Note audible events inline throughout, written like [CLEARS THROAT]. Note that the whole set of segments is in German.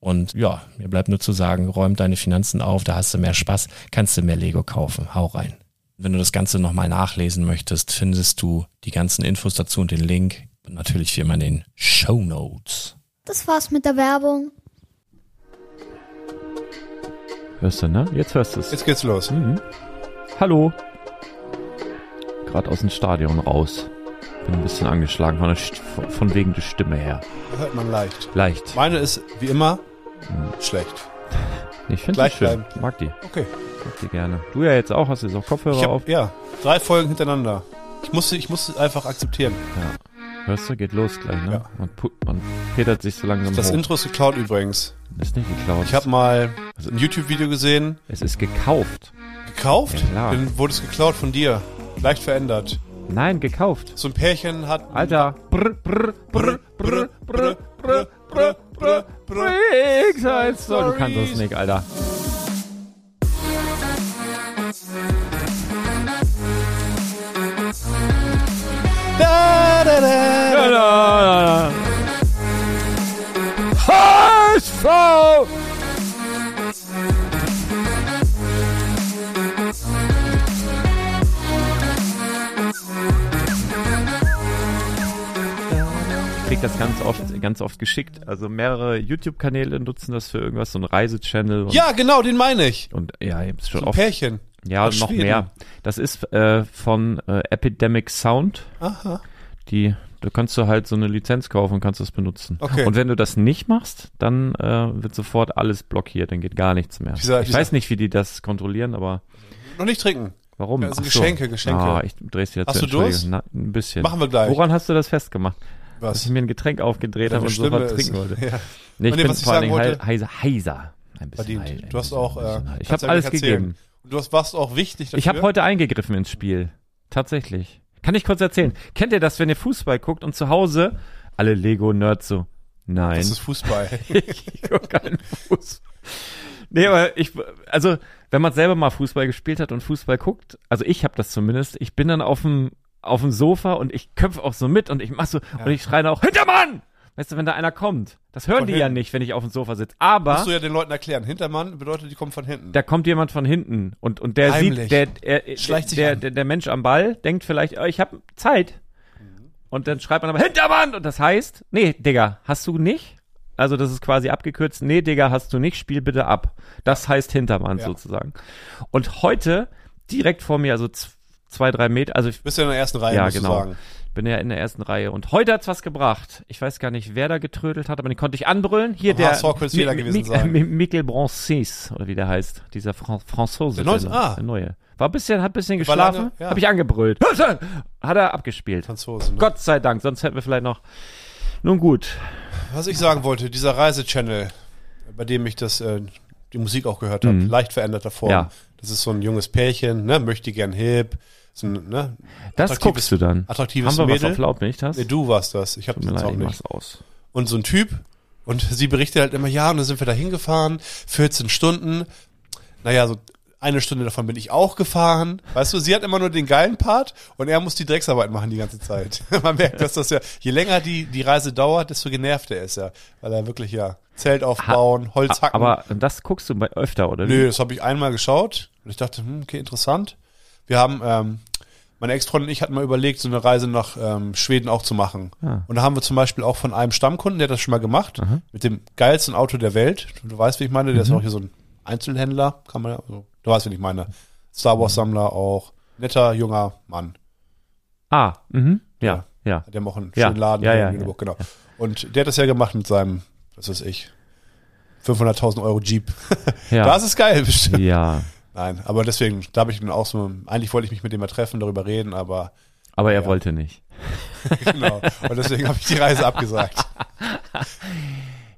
Und ja, mir bleibt nur zu sagen, räum deine Finanzen auf, da hast du mehr Spaß, kannst du mehr Lego kaufen. Hau rein. Wenn du das Ganze nochmal nachlesen möchtest, findest du die ganzen Infos dazu und den Link. Und natürlich wie immer in den Show Notes. Das war's mit der Werbung. Hörst du, ne? Jetzt hörst du es. Jetzt geht's los. Mhm. Hallo. Gerade aus dem Stadion raus. Bin ein bisschen angeschlagen von, der, von wegen der Stimme her. Hört man leicht. Leicht. Meine ist wie immer. Schlecht. Ich finde die schön. Bleiben. Mag die. Okay. Mag die gerne. Du ja jetzt auch, hast du jetzt auch Kopfhörer hab, auf? Ja, drei Folgen hintereinander. Ich musste, ich musste einfach akzeptieren. Ja. Hörst du, geht los gleich, ne? Ja. Man, man petert sich so langsam Das hoch. Intro ist geklaut übrigens. Ist nicht geklaut. Ich habe mal also, ein YouTube-Video gesehen. Es ist gekauft. Gekauft? Ja, klar. Dann wurde es geklaut von dir. Leicht verändert. Nein, gekauft. So ein Pärchen hat. Alter. Brr, brr, brr, brr, brr, brr, brr, brr, brr. So, du kannst das nicht, Alter. Da, da, da, da, da. HSV! Krieg das ganz oft, ganz oft geschickt. Also mehrere YouTube-Kanäle nutzen das für irgendwas, so ein Reisechannel. Ja, genau, den meine ich. Und ja, ich hab's schon so oft. Pärchen. Ja, Aus noch Schweden. mehr. Das ist äh, von äh, Epidemic Sound. Aha. Die, da kannst du halt so eine Lizenz kaufen und kannst das benutzen. Okay. Und wenn du das nicht machst, dann äh, wird sofort alles blockiert, dann geht gar nichts mehr. Dieser, ich dieser weiß nicht, wie die das kontrollieren, aber. Noch nicht trinken. Warum? Also Geschenke. Geschenke. Ah, ich dreh's jetzt. Hast du Durst? Na, ein bisschen. Machen wir gleich. Woran hast du das festgemacht? Was? Dass ich mir ein Getränk aufgedreht habe und sofort trinken wollte. [LAUGHS] Ja. Nee, ich nee, bin vor allen Dingen heiser, heiser. Ein bisschen verdient. Heil, du hast auch, äh. Ich habe alles erzählen. gegeben. Und du hast, warst auch wichtig dafür. Ich habe heute eingegriffen ins Spiel. Tatsächlich. Kann ich kurz erzählen. Kennt ihr das, wenn ihr Fußball guckt und zu Hause alle Lego-Nerds so, nein. Das ist Fußball. [LAUGHS] ich guck keinen Fuß. Nee, aber ich, also, wenn man selber mal Fußball gespielt hat und Fußball guckt, also ich habe das zumindest, ich bin dann auf dem, auf dem Sofa und ich köpfe auch so mit und ich mach so, und ich schreie dann auch, Hintermann! Weißt du, wenn da einer kommt. Das hören Von die ja hinten. nicht, wenn ich auf dem Sofa sitze. Aber Musst du ja den Leuten erklären. Hintermann bedeutet, die kommen von hinten. da kommt jemand von hinten und, und der Heimlich. sieht, der, er, Schleicht der, der, der Mensch am Ball denkt vielleicht, oh, ich habe Zeit. Und dann schreibt man aber Hintermann und das heißt, nee, Digga, hast du nicht? Also das ist quasi abgekürzt, nee, Digga, hast du nicht, spiel bitte ab. Das heißt Hintermann Ja. sozusagen. Und heute direkt vor mir, also zwei, drei Meter, also ich Bist du in der ersten Reihe, Ja, genau. bin ja in der ersten Reihe und heute hat's was gebracht. Ich weiß gar nicht, wer da getrödelt hat, aber den konnte ich anbrüllen. Hier der Fehler gewesen sein. Mi- Michael Broncis, oder wie der heißt, dieser Fran Franzose. Der neue- ah. der neue. War ein bisschen, hat ein bisschen geschlafen, ja. hab ich angebrüllt. [LAUGHS] Hat er abgespielt. Franzose. Ne? Gott sei Dank, sonst hätten wir vielleicht noch. Nun gut. Was ich sagen wollte, dieser Reisechannel, bei dem ich das, äh, die Musik auch gehört habe, Mhm. leicht veränderter Form. Ja. Das ist so ein junges Pärchen, ne, möchte gern hip, ist ein, ne, Das guckst du dann. attraktives Haben wir was Mädel. auf laut, nicht das? Nee, du warst das. Ich habe das leid, auch ich nicht. aus. Und so ein Typ. Und [LAUGHS] sie berichtet halt immer, ja, und dann sind wir da hingefahren, 14 Stunden. Naja, so eine Stunde davon bin ich auch gefahren. Weißt du, sie hat immer nur den geilen Part und er muss die Drecksarbeit machen die ganze Zeit. [LAUGHS] Man merkt, dass das ja, je länger die, die Reise dauert, desto genervter ist er. Weil er wirklich ja Zelt aufbauen, Holz hacken. Aber das guckst du bei öfter, oder? wie? Nö, das habe ich einmal geschaut und ich dachte, hm, okay, interessant. Wir haben, ähm, meine Ex-Freundin und ich hatten mal überlegt, so eine Reise nach ähm, Schweden auch zu machen. Ah. Und da haben wir zum Beispiel auch von einem Stammkunden, der hat das schon mal gemacht, mit dem geilsten Auto der Welt. Du weißt, wie ich meine, der ist auch hier so ein Einzelhändler, kann man ja, also, du weißt, wie ich meine. Star Wars Sammler auch, netter, junger Mann. Ah, mhm. Ja, ja. Die haben auch einen Ja, schönen Laden ja, ja, in Lüneburg, genau. Und der hat das ja gemacht mit seinem, was weiß ich, 500.000 Euro Jeep. [LAUGHS] Ja. Das ist geil, bestimmt. ja. Nein, aber deswegen, da habe ich dann auch so, eigentlich wollte ich mich mit dem mal treffen, darüber reden, aber Aber er Ja. wollte nicht. [LAUGHS] genau. Und deswegen habe ich die Reise abgesagt. [LAUGHS]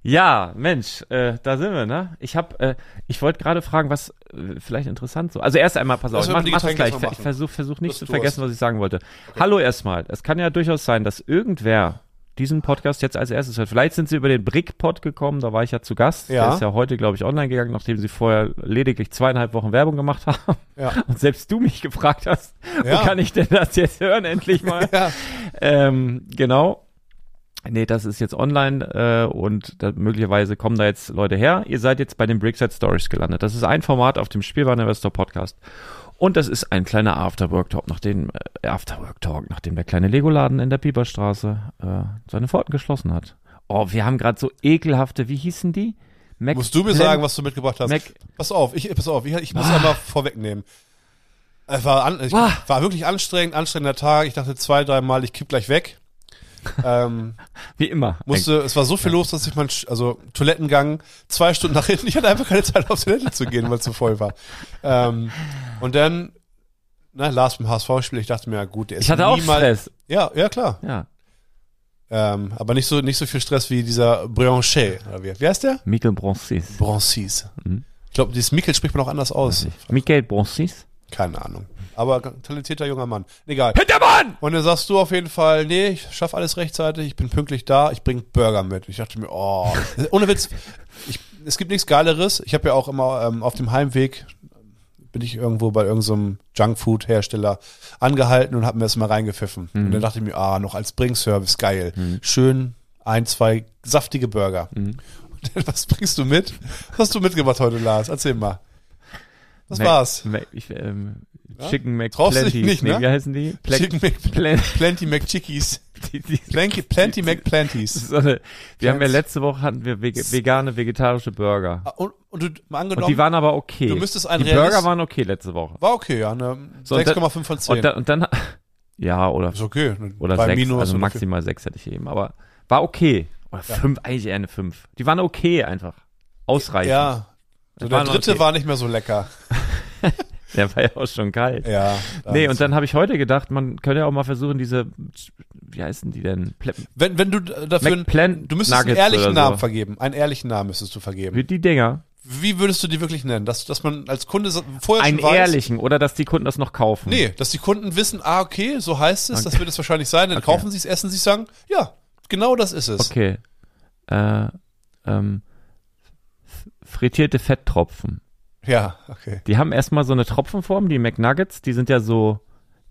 Ja, Mensch, äh, da sind wir, ne? Ich hab, äh, ich wollte gerade fragen, was vielleicht interessant so. Also erst einmal, pass auf, ich mach, mach das gleich. Ich versuche versuch nicht Du zu hast vergessen, Durst. was ich sagen wollte. Hallo erstmal. Es kann ja durchaus sein, dass irgendwer diesen Podcast jetzt als erstes hört. Vielleicht sind sie über den Brickpod gekommen, da war ich ja zu Gast. Ja. Der ist ja heute, glaube ich, online gegangen, nachdem sie vorher lediglich zweieinhalb Wochen Werbung gemacht haben. Ja. [LAUGHS] Und selbst du mich gefragt hast, Ja. wo kann ich denn das jetzt hören, endlich mal? [LAUGHS] Ja. Ähm, genau. Nee, das ist jetzt online äh, und da, möglicherweise kommen da jetzt Leute her. Ihr seid jetzt bei den Brickside Stories gelandet. Das ist ein Format auf dem Spielwareninvestor Podcast. Und das ist ein kleiner Afterwork-Talk, nachdem, äh, Afterwork-Talk, nachdem der kleine Lego-Laden in der Pieperstraße äh, seine Pforten geschlossen hat. Oh, wir haben gerade so ekelhafte, wie hießen die? Mac Musst du mir sagen, was du mitgebracht hast? Mac pass auf, ich, pass auf, ich, ich muss Ah. einmal vorwegnehmen. Es war, an, ich, Ah. war wirklich anstrengend, anstrengender Tag. Ich dachte zwei, dreimal, ich kipp gleich weg. Ähm, [LAUGHS] Wie immer. musste, es war so viel los, dass ich mein, also Toilettengang, zwei Stunden nach hinten, ich hatte einfach keine Zeit auf Toilette zu gehen, weil es zu voll war. Ähm, und dann, na, Lars beim HSV-Spiel, ich dachte mir, ja gut, der ist Ich hatte auch niemals- Stress. Ja, ja, klar. Ja. Ähm, aber nicht so, nicht so viel Stress wie dieser Brianchet, oder wie, wie heißt der? Michael Broncis. Broncis. Mhm. Ich glaube, dieses Mikkel spricht man auch anders aus. Michael Broncis? Keine Ahnung. Aber talentierter junger Mann. Egal. Hintermann! Und dann sagst du auf jeden Fall, nee, ich schaffe alles rechtzeitig, ich bin pünktlich da, ich bring Burger mit. Ich dachte mir, oh, [LAUGHS] ohne Witz, ich, es gibt nichts Geileres. Ich habe ja auch immer ähm, auf dem Heimweg, bin ich irgendwo bei irgendeinem Junkfood-Hersteller angehalten und habe mir das mal reingepfiffen. Und dann dachte ich mir, ah, noch als Bringservice, geil. Schön ein, zwei saftige Burger. Und [LAUGHS] dann, was bringst du mit? Was hast du mitgebracht heute, Lars? Erzähl mal. Was Mac- war's? Mac, ich, ähm, Ja? Chicken McPlenties. nicht, ne? Nee, wie heißen die? Pla- Chicken Mc, [LAUGHS] Plen- Plenty McChickies. [LAUGHS] Plenty, Plenty McPlenties. so eine, wir haben ja letzte Woche hatten wir vegane, vegetarische Burger. Ah, Und, und du mal Und angenommen, die waren aber okay. du müsstest ein die Burger waren okay letzte Woche. war okay, ja, ne, So, und dann- 6,5 von 10. Und dann, und dann [LAUGHS] ja, oder, ist okay. ne, oder bei sechs, Minus also maximal sechs hätte ich eben, aber war okay. Oder fünf, eigentlich eher eine fünf. Die waren okay einfach. Ausreichend. Ja. So, der noch dritte okay. war nicht mehr so lecker. [LAUGHS] Der war ja auch schon kalt. Ja. Nee, und dann habe ich heute gedacht, man könnte ja auch mal versuchen, diese, wie heißen die denn? Ple wenn, wenn du dafür, McPlan du müsstest Nuggets einen ehrlichen oder so. Namen vergeben. Einen ehrlichen Namen müsstest du vergeben. Wie die Dinger. Wie würdest du die wirklich nennen? Dass, dass man als Kunde vorher Einen schon weiß, ehrlichen oder dass die Kunden das noch kaufen. Nee, dass die Kunden wissen, ah, okay, so heißt es, das wird es wahrscheinlich sein, dann kaufen sie es, essen sie es, sagen, ja, genau das ist es. Okay. Äh, ähm, frittierte Fetttropfen. Ja, okay. Die haben erstmal so eine Tropfenform, die McNuggets, die sind ja so,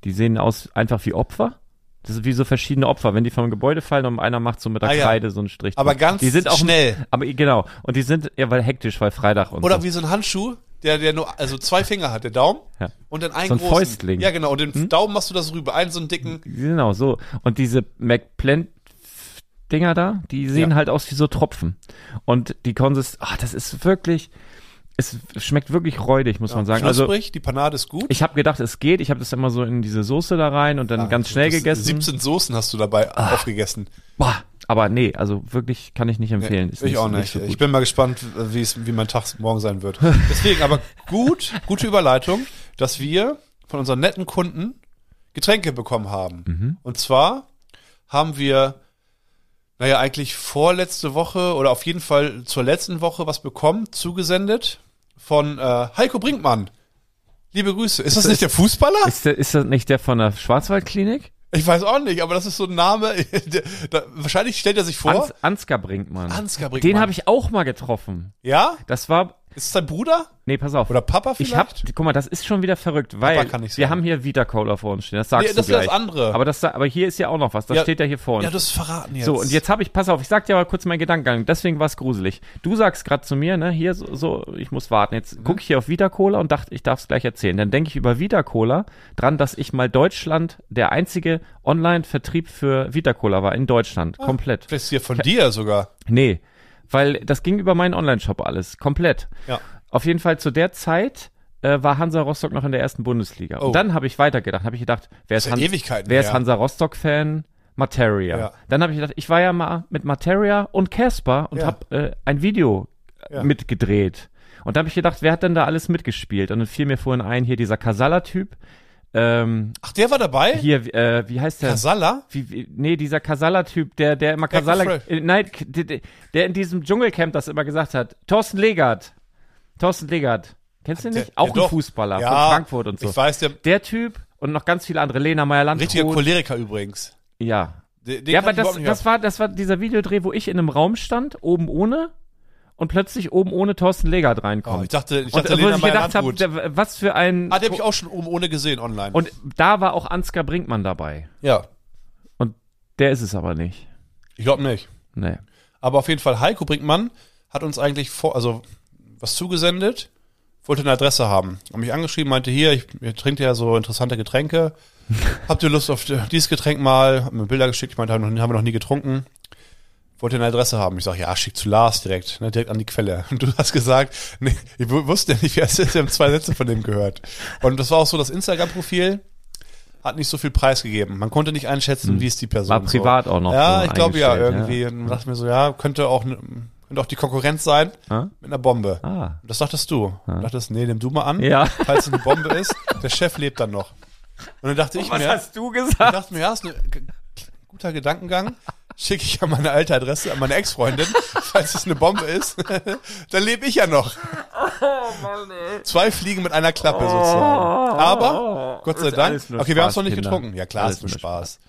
die sehen aus einfach wie Opfer. Das ist wie so verschiedene Opfer, wenn die vom Gebäude fallen und einer macht so mit der Ah, ja. Kreide so einen Strich. Aber ganz die sind auch, schnell. Aber genau. Und die sind, ja, weil hektisch, weil Freitag und Oder so. wie so ein Handschuh, der, der nur, also zwei Finger hat, der Daumen Ja. und dann einen So ein großen. Fäustling. Hm? Ja, genau, und den Daumen machst du das rüber, einen so einen dicken. Genau, so. Und diese McPlant Dinger da, die sehen Ja. halt aus wie so Tropfen. Und die Konsist, ach, das ist wirklich, es schmeckt wirklich räudig, muss man sagen. Also, Knusprig, die Panade ist gut. ich habe gedacht, es geht. Ich habe das immer so in diese Soße da rein und dann ganz schnell gegessen. 17 Soßen hast du dabei aufgegessen. Boah, aber nee, also wirklich kann ich nicht empfehlen. Ist ich auch so- nicht. so ich bin mal gespannt, wie es, wie mein Tag morgen sein wird. [LAUGHS] Deswegen, aber gut, gute Überleitung, dass wir von unseren netten Kunden Getränke bekommen haben. Mhm. Und zwar haben wir, naja, eigentlich vorletzte Woche oder auf jeden Fall zur letzten Woche was bekommen, zugesendet von äh, Heiko Brinkmann. Liebe Grüße. Ist das nicht der Fußballer? ist, der, ist das nicht der von der Schwarzwaldklinik? Ich weiß auch nicht, aber das ist so ein Name. [LAUGHS] Da, wahrscheinlich stellt er sich vor. Ans, Ansgar Brinkmann. Ansgar Brinkmann. Den habe ich auch mal getroffen. ja? Das war, Ist es dein Bruder? nee, pass auf. Oder Papa vielleicht? Ich hab, guck mal, das ist schon wieder verrückt, weil kann ich wir haben hier Vita Cola vor uns stehen. Das sagst Nee, das du ist gleich. das andere. Aber das, aber hier ist ja auch noch was. Das Ja. steht ja hier vor uns. Ja, das verraten jetzt. so und jetzt habe ich, pass auf, ich sag dir mal kurz meinen Gedankengang. Deswegen war es gruselig. Du sagst gerade zu mir, ne, hier so, so ich muss warten. Jetzt Mhm. gucke ich hier auf Vita Cola und dachte, ich darf es gleich erzählen. Dann denke ich über Vita Cola dran, dass ich mal Deutschland der einzige Online-Vertrieb für Vita Cola war in Deutschland, Ah. komplett. Vielleicht ist hier von dir sogar. Nee, weil das ging über meinen Online-Shop alles, komplett. Ja. Auf jeden Fall zu der Zeit äh, war Hansa Rostock noch in der ersten Bundesliga. Oh. Und dann habe ich weitergedacht, habe ich gedacht, wer ist, Han wer ist. Hansa Rostock-Fan? Materia. Ja. Dann habe ich gedacht, ich war ja mal mit Materia und Casper und Ja. habe äh, ein Video äh, Ja. mitgedreht. Und da habe ich gedacht, wer hat denn da alles mitgespielt? Und dann fiel mir vorhin ein, hier dieser Casalla-Typ. Ähm, Ach, der war dabei? hier, äh, wie heißt der? Casalla? Wie, wie, nee, dieser Casalla-Typ, der, der immer Fresh. äh, nein, der, der- der in diesem Dschungelcamp das immer gesagt hat. Thorsten Legert. Thorsten Legert. Kennst du den Der- nicht? Auch ja, ein. Fußballer Ja, von Frankfurt und so. Ich weiß, der Der Typ und noch ganz viele andere. Lena richtige Meyer-Landrut. Choleriker übrigens. Ja. Den, den Ja, aber das, das war, das war dieser Videodreh, wo ich in einem Raum stand, oben ohne, und plötzlich oben ohne Thorsten Legert Oh, reinkommt. ich dachte, ich und dachte, wo Lena ich gedacht habe, Meyer-Landrut. was für ein. Ah, den habe ich auch schon oben ohne gesehen online. und da war auch Ansgar Brinkmann dabei. ja, Der ist es aber nicht. ich glaube nicht. Nee. Aber auf jeden Fall, Heiko Brinkmann hat uns eigentlich vor, also was zugesendet, wollte eine Adresse haben. Hat mich angeschrieben, meinte hier, ich, ihr trinkt ja so interessante Getränke. [LAUGHS] Habt ihr Lust auf dieses Getränk mal? Hat mir Bilder geschickt, ich meinte, haben wir noch nie getrunken. Wollte eine Adresse haben. Ich sage, ja, schick zu Lars direkt, ne, direkt an die Quelle. [LAUGHS] Und du hast gesagt, nee, ich wu- wusste nicht, wer es ist, wir haben zwei Sätze von dem gehört. Und das war auch so, das Instagram-Profil hat nicht so viel Preis gegeben. Man konnte nicht einschätzen, wie ist die Person. War privat so. auch noch Ja, so ich glaube ja, irgendwie. Und dann dachte ich mir so, ja, könnte auch, könnte auch die Konkurrenz sein Ah? mit einer Bombe. Ah. Und das dachtest du. Und dachtest, nee, nimm du mal an. Ja. Falls es eine Bombe ist, der Chef lebt dann noch. Und dann dachte ich Was mir, hast du ich gesagt? dachte mir, ja, ist ein guter Gedankengang. Schicke ich ja meine alte Adresse an meine Ex-Freundin. [LAUGHS] Falls es eine Bombe ist, [LAUGHS] dann lebe ich ja noch. Zwei Fliegen mit einer Klappe sozusagen. Aber, Gott sei Dank, okay, wir haben es Spaß, noch nicht Kinder. getrunken. Ja, klar, Alles ist nur nur Spaß.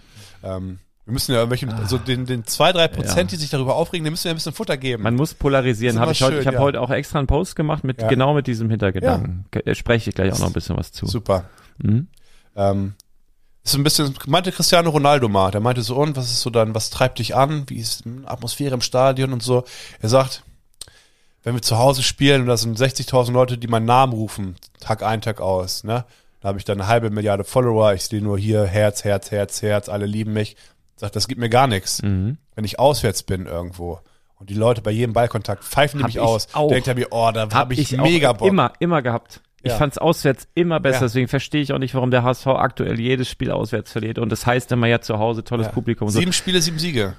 Ähm, wir müssen ja irgendwelche, also den, den zwei, drei Prozent, die sich darüber aufregen, den müssen wir ein bisschen Futter geben. Man muss polarisieren. Hab ich heute, ich habe ja. heute auch extra einen Post gemacht mit Ja. genau mit diesem Hintergedanken. Ge- Spreche ich gleich auch noch ein bisschen was zu. Super. Mhm. Ähm, ist ein bisschen, meinte Cristiano Ronaldo mal, der meinte so, und was ist so dann, was treibt dich an, wie ist die Atmosphäre im Stadion und so. Er sagt, wenn wir zu Hause spielen und da sind 60.000 Leute, die meinen Namen rufen, Tag ein, Tag aus, ne, da habe ich dann eine halbe Milliarde Follower, ich sehe nur hier Herz, Herz, Herz, Herz, alle lieben mich. Sagt, das gibt mir gar nichts. Mhm. Wenn ich auswärts bin irgendwo und die Leute bei jedem Ballkontakt pfeifen die Hab mich ich aus, auch. denkt er mir, oh, da habe ich, auch mega Bock. Immer, immer gehabt. Ich Ja. fand's auswärts immer besser, Ja. deswegen verstehe ich auch nicht, warum der HSV aktuell jedes Spiel auswärts verliert. Und das heißt immer ja zu Hause tolles Ja. Publikum. und So. Sieben Spiele, sieben Siege.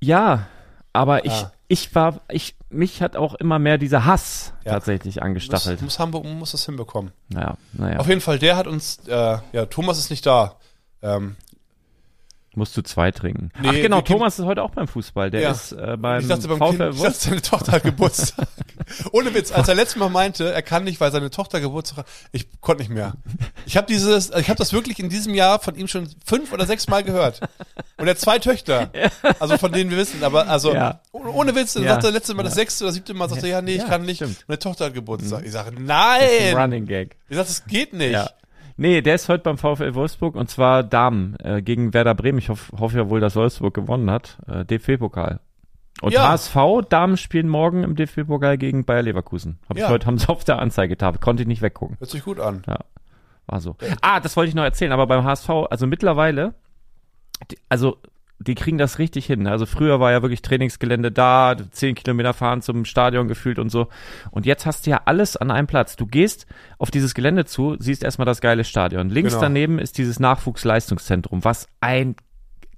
Ja, aber ich, Ah. ich war, ich, mich hat auch immer mehr dieser Hass Ja. tatsächlich Muss, angestachelt. muss Hamburg muss das hinbekommen. Naja, naja. Auf jeden Fall, der hat uns, äh, ja, Thomas ist nicht da. Ähm, Musst du zwei trinken. Nee, Ach genau, Thomas ist heute auch beim Fußball. Der Ja. ist äh, beim, Ich dachte, beim VfL kind, ich dachte, seine Tochter hat Geburtstag. [LAUGHS] Ohne Witz, als er letztes Mal meinte, er kann nicht, weil seine Tochter Geburtstag hat, ich konnte nicht mehr. Ich habe dieses, ich habe das wirklich in diesem Jahr von ihm schon fünf oder sechs Mal gehört. Und er hat zwei Töchter, [LAUGHS] also von denen wir wissen, aber also Ja. ohne Witz, dann Ja. sagt er letztes Mal das sechste oder siebte Mal, sagt er, ja, nee, ich Ja, kann nicht. stimmt. Mhm. Meine Tochter hat Geburtstag. Ich sage, Ein nein! Running Gag. Ich sage, das geht nicht. Ja. Nee, der ist heute beim VfL Wolfsburg und zwar Damen äh, gegen Werder Bremen. Ich hoff, hoffe ja wohl, dass Wolfsburg gewonnen hat. Äh, DFB-Pokal. Und Ja. HSV, Damen spielen morgen im DFB-Pokal gegen Bayer Leverkusen. Hab Ja. ich heute, haben sie auf der Anzeigetafel. Konnte ich nicht weggucken. Hört sich gut an. War so. Ah, das wollte ich noch erzählen, aber beim HSV, also mittlerweile, also die kriegen das richtig hin. Also früher war ja wirklich Trainingsgelände da, zehn Kilometer fahren zum Stadion gefühlt und so. Und jetzt hast du ja alles an einem Platz. Du gehst auf dieses Gelände zu, siehst erstmal das geile Stadion. Links Genau. daneben ist dieses Nachwuchsleistungszentrum, was ein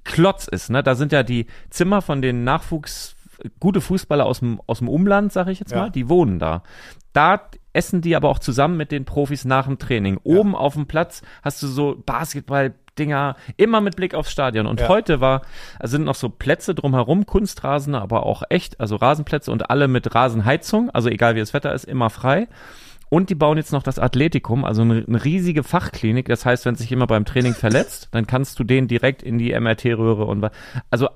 Klotz ist. Ne? Da sind ja die Zimmer von den Nachwuchs gute Fußballer aus dem, aus dem Umland, sag ich jetzt Ja. mal, die wohnen da. Da essen die aber auch zusammen mit den Profis nach dem Training. Oben auf dem Platz hast du so Basketball-Dinger, immer mit Blick aufs Stadion. Und Ja. heute war, also sind noch so Plätze drumherum, Kunstrasen, aber auch echt, also Rasenplätze und alle mit Rasenheizung, also egal wie das Wetter ist, immer frei. Und die bauen jetzt noch das Athletikum, also eine, eine riesige Fachklinik. Das heißt, wenn sich jemand beim Training [LAUGHS] verletzt, dann kannst du den direkt in die MRT-Röhre und also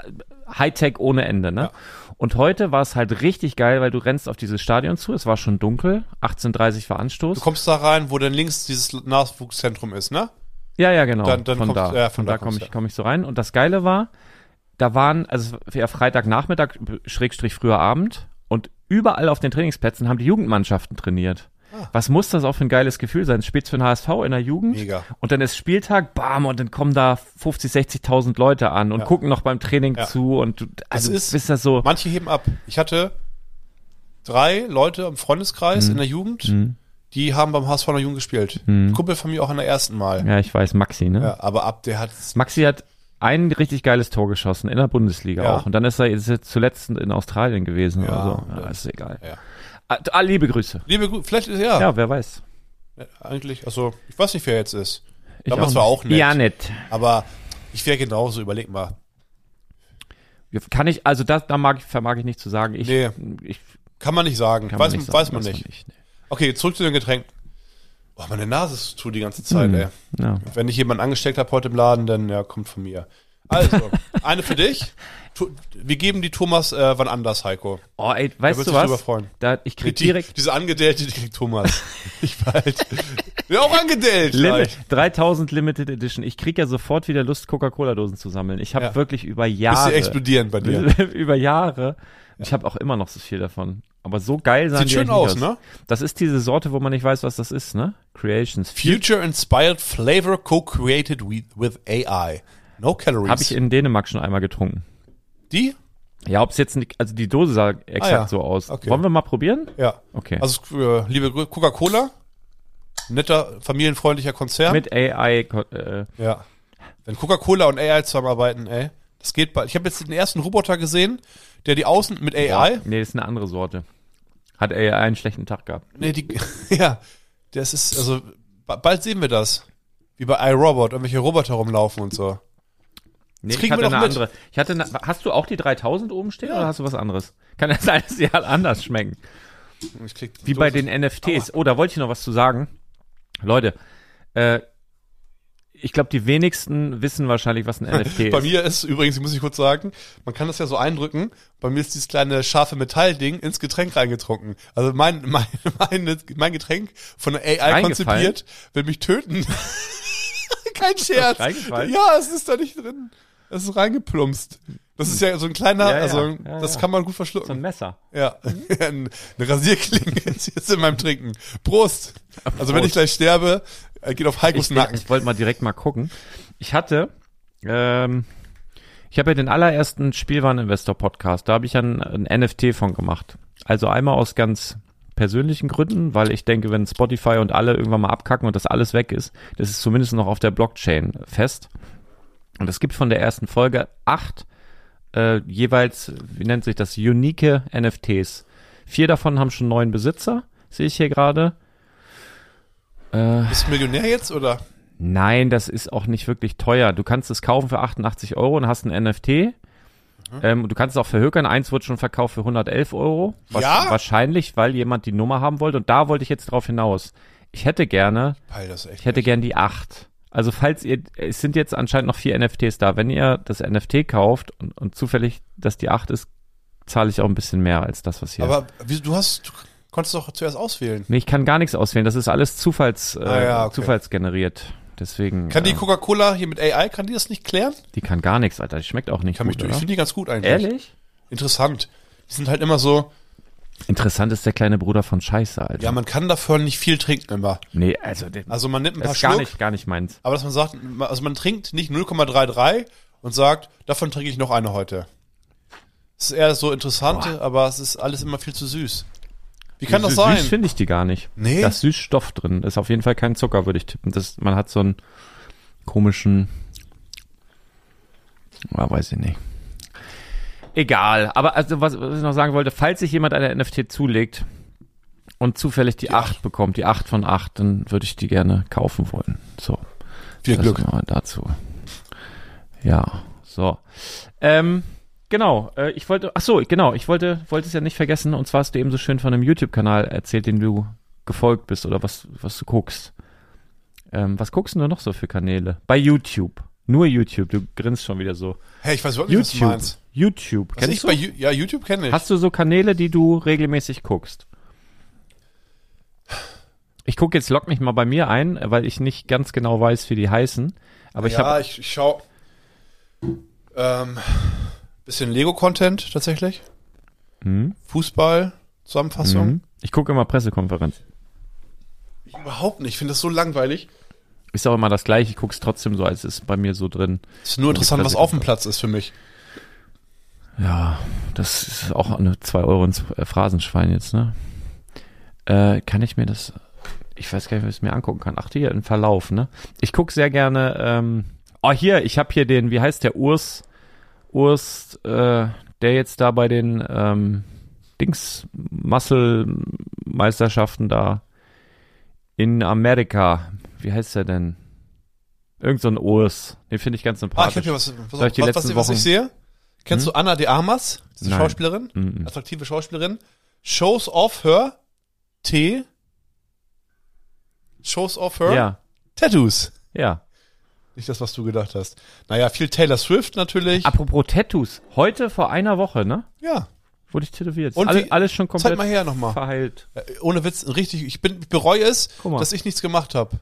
Hightech ohne Ende. Ne? Ja. Und heute war es halt richtig geil, weil du rennst auf dieses Stadion zu. Es war schon dunkel, 18:30 war Anstoß. Du kommst da rein, wo dann links dieses Nachwuchszentrum ist, ne? Ja, ja, genau. Dann- dann von da, ja, von, von da da komme ich, komm ich so rein. Und das Geile war, da waren, also ja Freitagnachmittag, Schrägstrich früher Abend, und überall auf den Trainingsplätzen haben die Jugendmannschaften trainiert. Ah. Was muss das auch für ein geiles Gefühl sein? Spielst für den HSV in der Jugend Mega. und dann ist Spieltag, bam, und dann kommen da 50, 60.000 Leute an und Ja. gucken noch beim Training Ja. zu und du, also ist- bist das so. Manche heben ab. Ich hatte drei Leute im Freundeskreis Mhm. in der Jugend, die haben beim HSV der Jugend gespielt. Mhm. Kumpel von mir auch in der ersten Mal. Ja, ich weiß, Maxi, ne? Ja, aber ab, der hat Maxi hat ein richtig geiles Tor geschossen in der Bundesliga Ja. auch. Und dann ist er ist er zuletzt in Australien gewesen Ja, oder so. Ja, ist egal. Ja. Ah, ah, liebe Grüße. Liebe Grüße, vielleicht ist ja, Ja, wer weiß. eigentlich, also ich weiß nicht, wer jetzt ist. Ich Damals war auch nett. Ja, nett. Aber ich wäre genauso, überleg mal. Kann ich, also das, da mag ich, vermag ich nicht zu sagen. Ich, Nee. ich Kann man nicht sagen. weiß, man nicht weiß sagen, man weiß nicht. nee. Okay, zurück zu den Getränken. Oh, meine Nase ist zu die ganze Zeit, Hm. ey. Ja. Wenn ich jemanden angesteckt habe heute im Laden, dann ja, kommt von mir. Also, [LAUGHS] eine für dich. Tu- Wir geben die Thomas äh, wann anders, Heiko. Oh, ey, Da weißt wird du sich drüber was? freuen. Da, ich krieg Die, direkt diese angedellte, die kriegt Thomas. [LAUGHS] ich bald. Ja, auch angedellt. Limit, gleich. 3000 Limited Edition. Ich krieg ja sofort wieder Lust, Coca-Cola-Dosen zu sammeln. Ich habe Ja. wirklich über Bis sie Jahre, explodieren bei dir. [LAUGHS] über Jahre, ich habe auch immer noch so viel davon. Aber so geil sahen Sieht die schön nicht aus, ne? Das ist diese Sorte, wo man nicht weiß, was das ist, ne? Creations. Future-inspired flavor co-created with, AI. No calories. Habe ich in Dänemark schon einmal getrunken. die? Ja, ob es jetzt nicht, also die Dose sah exakt Ah, ja. so aus. Okay. Wollen wir mal probieren? Ja. Okay. Also, äh, liebe Coca-Cola. Netter, familienfreundlicher Konzern. Mit AI, äh, Ja. Wenn Coca-Cola und AI zusammenarbeiten, ey, das geht bald. Ich habe jetzt den ersten Roboter gesehen, der die Außen mit AI. nee, das ist eine andere Sorte. Hat AI einen schlechten Tag gehabt. Nee, die, [LAUGHS] ja, das ist, also, ba- bald sehen wir das. Wie bei iRobot, irgendwelche Roboter rumlaufen und so. Nee, ich hatte eine mit. andere. Ich hatte eine, hast du auch die 3000 oben stehen oder hast du was anderes? Kann das sein, dass die halt anders schmecken? Ich Wie bei den NFTs. Oh, da wollte ich noch was zu sagen. Leute, äh, ich glaube, die wenigsten wissen wahrscheinlich, was ein [LAUGHS] NFT Bei ist. mir ist übrigens, muss ich kurz sagen, man kann das ja so eindrücken. Bei mir ist dieses kleine scharfe Metallding ins Getränk reingetrunken. Also mein, [LAUGHS] mein, mein, mein Getränk von der AI konzipiert, will mich töten. [LAUGHS] Kein Scherz. Ja, es ist da nicht drin. Es ist reingeplumpst. Das ist ja so ein kleiner, Ja, ja. also Ja, das kann man gut So ein verschlucken. Messer. Ja, eine Rasierklinge ist jetzt in meinem Trinken. Prost. Also wenn ich gleich sterbe, äh, geht auf Heikos Ich, Nacken. ich wollte mal direkt mal gucken. Ich hatte, ähm, ich habe ja den allerersten Spielwareninvestor-Podcast, da habe ich ja ein, ein NFT von gemacht. Also einmal aus ganz persönlichen Gründen, weil ich denke, wenn Spotify und alle irgendwann mal abkacken und das alles weg ist, das ist zumindest noch auf der Blockchain fest. Und es gibt von der ersten Folge acht äh, jeweils, wie nennt sich das, unique NFTs. Vier davon haben schon neun Besitzer, sehe ich hier gerade. Äh, Bist du Millionär jetzt oder? Nein, das ist auch nicht wirklich teuer. Du kannst es kaufen für 88 Euro und hast ein NFT. Ähm, du kannst es auch verhökern. Eins wird schon verkauft für 111 Euro. Ja? Wahrscheinlich, weil jemand die Nummer haben wollte. Und da wollte ich jetzt drauf hinaus. Ich hätte gerne, echt ich hätte nicht. gern die 8. Also falls ihr, es sind jetzt anscheinend noch vier NFTs da. Wenn ihr das NFT kauft und, und zufällig, dass die 8 ist, zahle ich auch ein bisschen mehr als das, was hier. Aber wie, du hast, du konntest doch zuerst auswählen. nee, ich kann gar nichts auswählen. Das ist alles Zufalls, äh, Ah ja, okay. zufallsgeneriert. Deswegen. Kann die äh, Coca-Cola hier mit AI, kann die das nicht klären? die kann gar nichts, Alter. Die schmeckt auch nicht Kann mich, gut, ich oder? finde die ganz gut eigentlich. Ehrlich? Interessant. Die sind halt immer so, Interessant ist der kleine Bruder von Scheiße, Alter. ja, man kann dafür nicht viel trinken immer. nee, also, Also man nimmt ein paar ist gar Schluck, nicht, gar nicht meins. aber dass man sagt, also man trinkt nicht 0,33 und sagt, davon trinke ich noch eine heute. Das ist eher so interessant, aber es ist alles immer viel zu süß. Wie kann das sein? Süß finde ich die gar nicht. Nee? Da ist Süßstoff drin. Ist auf jeden Fall kein Zucker, würde ich tippen. Das, man hat so einen komischen, ja, weiß ich nicht. Egal. Aber also, was, was ich noch sagen wollte, falls sich jemand eine NFT zulegt und zufällig die, Die 8 bekommt, die 8 von 8, dann würde ich die gerne kaufen wollen. So. Viel Das Glück. mal dazu. Ja, so. Ähm, genau, äh, ich wollte, ach so, genau, ich wollte, wollte es ja nicht vergessen, und zwar hast du eben so schön von einem YouTube-Kanal erzählt, den du gefolgt bist oder was, was du guckst. Ähm, was guckst du noch so für Kanäle? Bei YouTube. Nur YouTube, du grinst schon wieder so. Hey, ich weiß überhaupt nicht, was du YouTube. meinst. YouTube. Was ich Kennst bei, du? Ju- ja, YouTube kenne ich. Hast du so Kanäle, die du regelmäßig guckst? Ich gucke jetzt log mich mal bei mir ein, weil ich nicht ganz genau weiß, wie die heißen. Aber ich ja, habe ich, ich schau ähm, bisschen Lego-Content tatsächlich. Hm? Fußball, Zusammenfassung. Mhm. Ich gucke immer Pressekonferenz. Ich überhaupt nicht. Ich finde das so langweilig. Ist auch immer das gleiche, ich gucke es trotzdem so, als ist bei mir so drin. Es ist nur interessant, was auf dem Platz ist für mich. Ja, das ist auch eine 2 Euro ins Phrasenschwein jetzt, ne? Äh, kann ich mir das, ich weiß gar nicht, ob ich es mir angucken kann. Ach, hier, ein Verlauf, ne? Ich gucke sehr gerne, ähm, oh, hier, ich habe hier den, wie heißt der, Urs, Urs, äh, der jetzt da bei den, ähm, Dings, Muscle-Meisterschaften da in Amerika, wie heißt der denn? Irgend so ein Urs, den finde ich ganz Ah, sympathisch. ich habe hier was, was, ich die was, was, was ich sehe. Kennst du Anna de Armas, diese Nein. Schauspielerin? Mhm. Attraktive Schauspielerin. Shows off her T. Shows off her Ja, Tattoos. ja. Nicht das, was du gedacht hast. Naja, viel Taylor Swift natürlich. Apropos Tattoos, heute vor einer Woche, ne? ja. Wurde ich tätowiert. Und Alle, wie- alles schon Zeig komplett mal her nochmal. verheilt. Äh, Ohne Witz, richtig. Ich bin, ich bereue es, mal. dass ich nichts gemacht habe.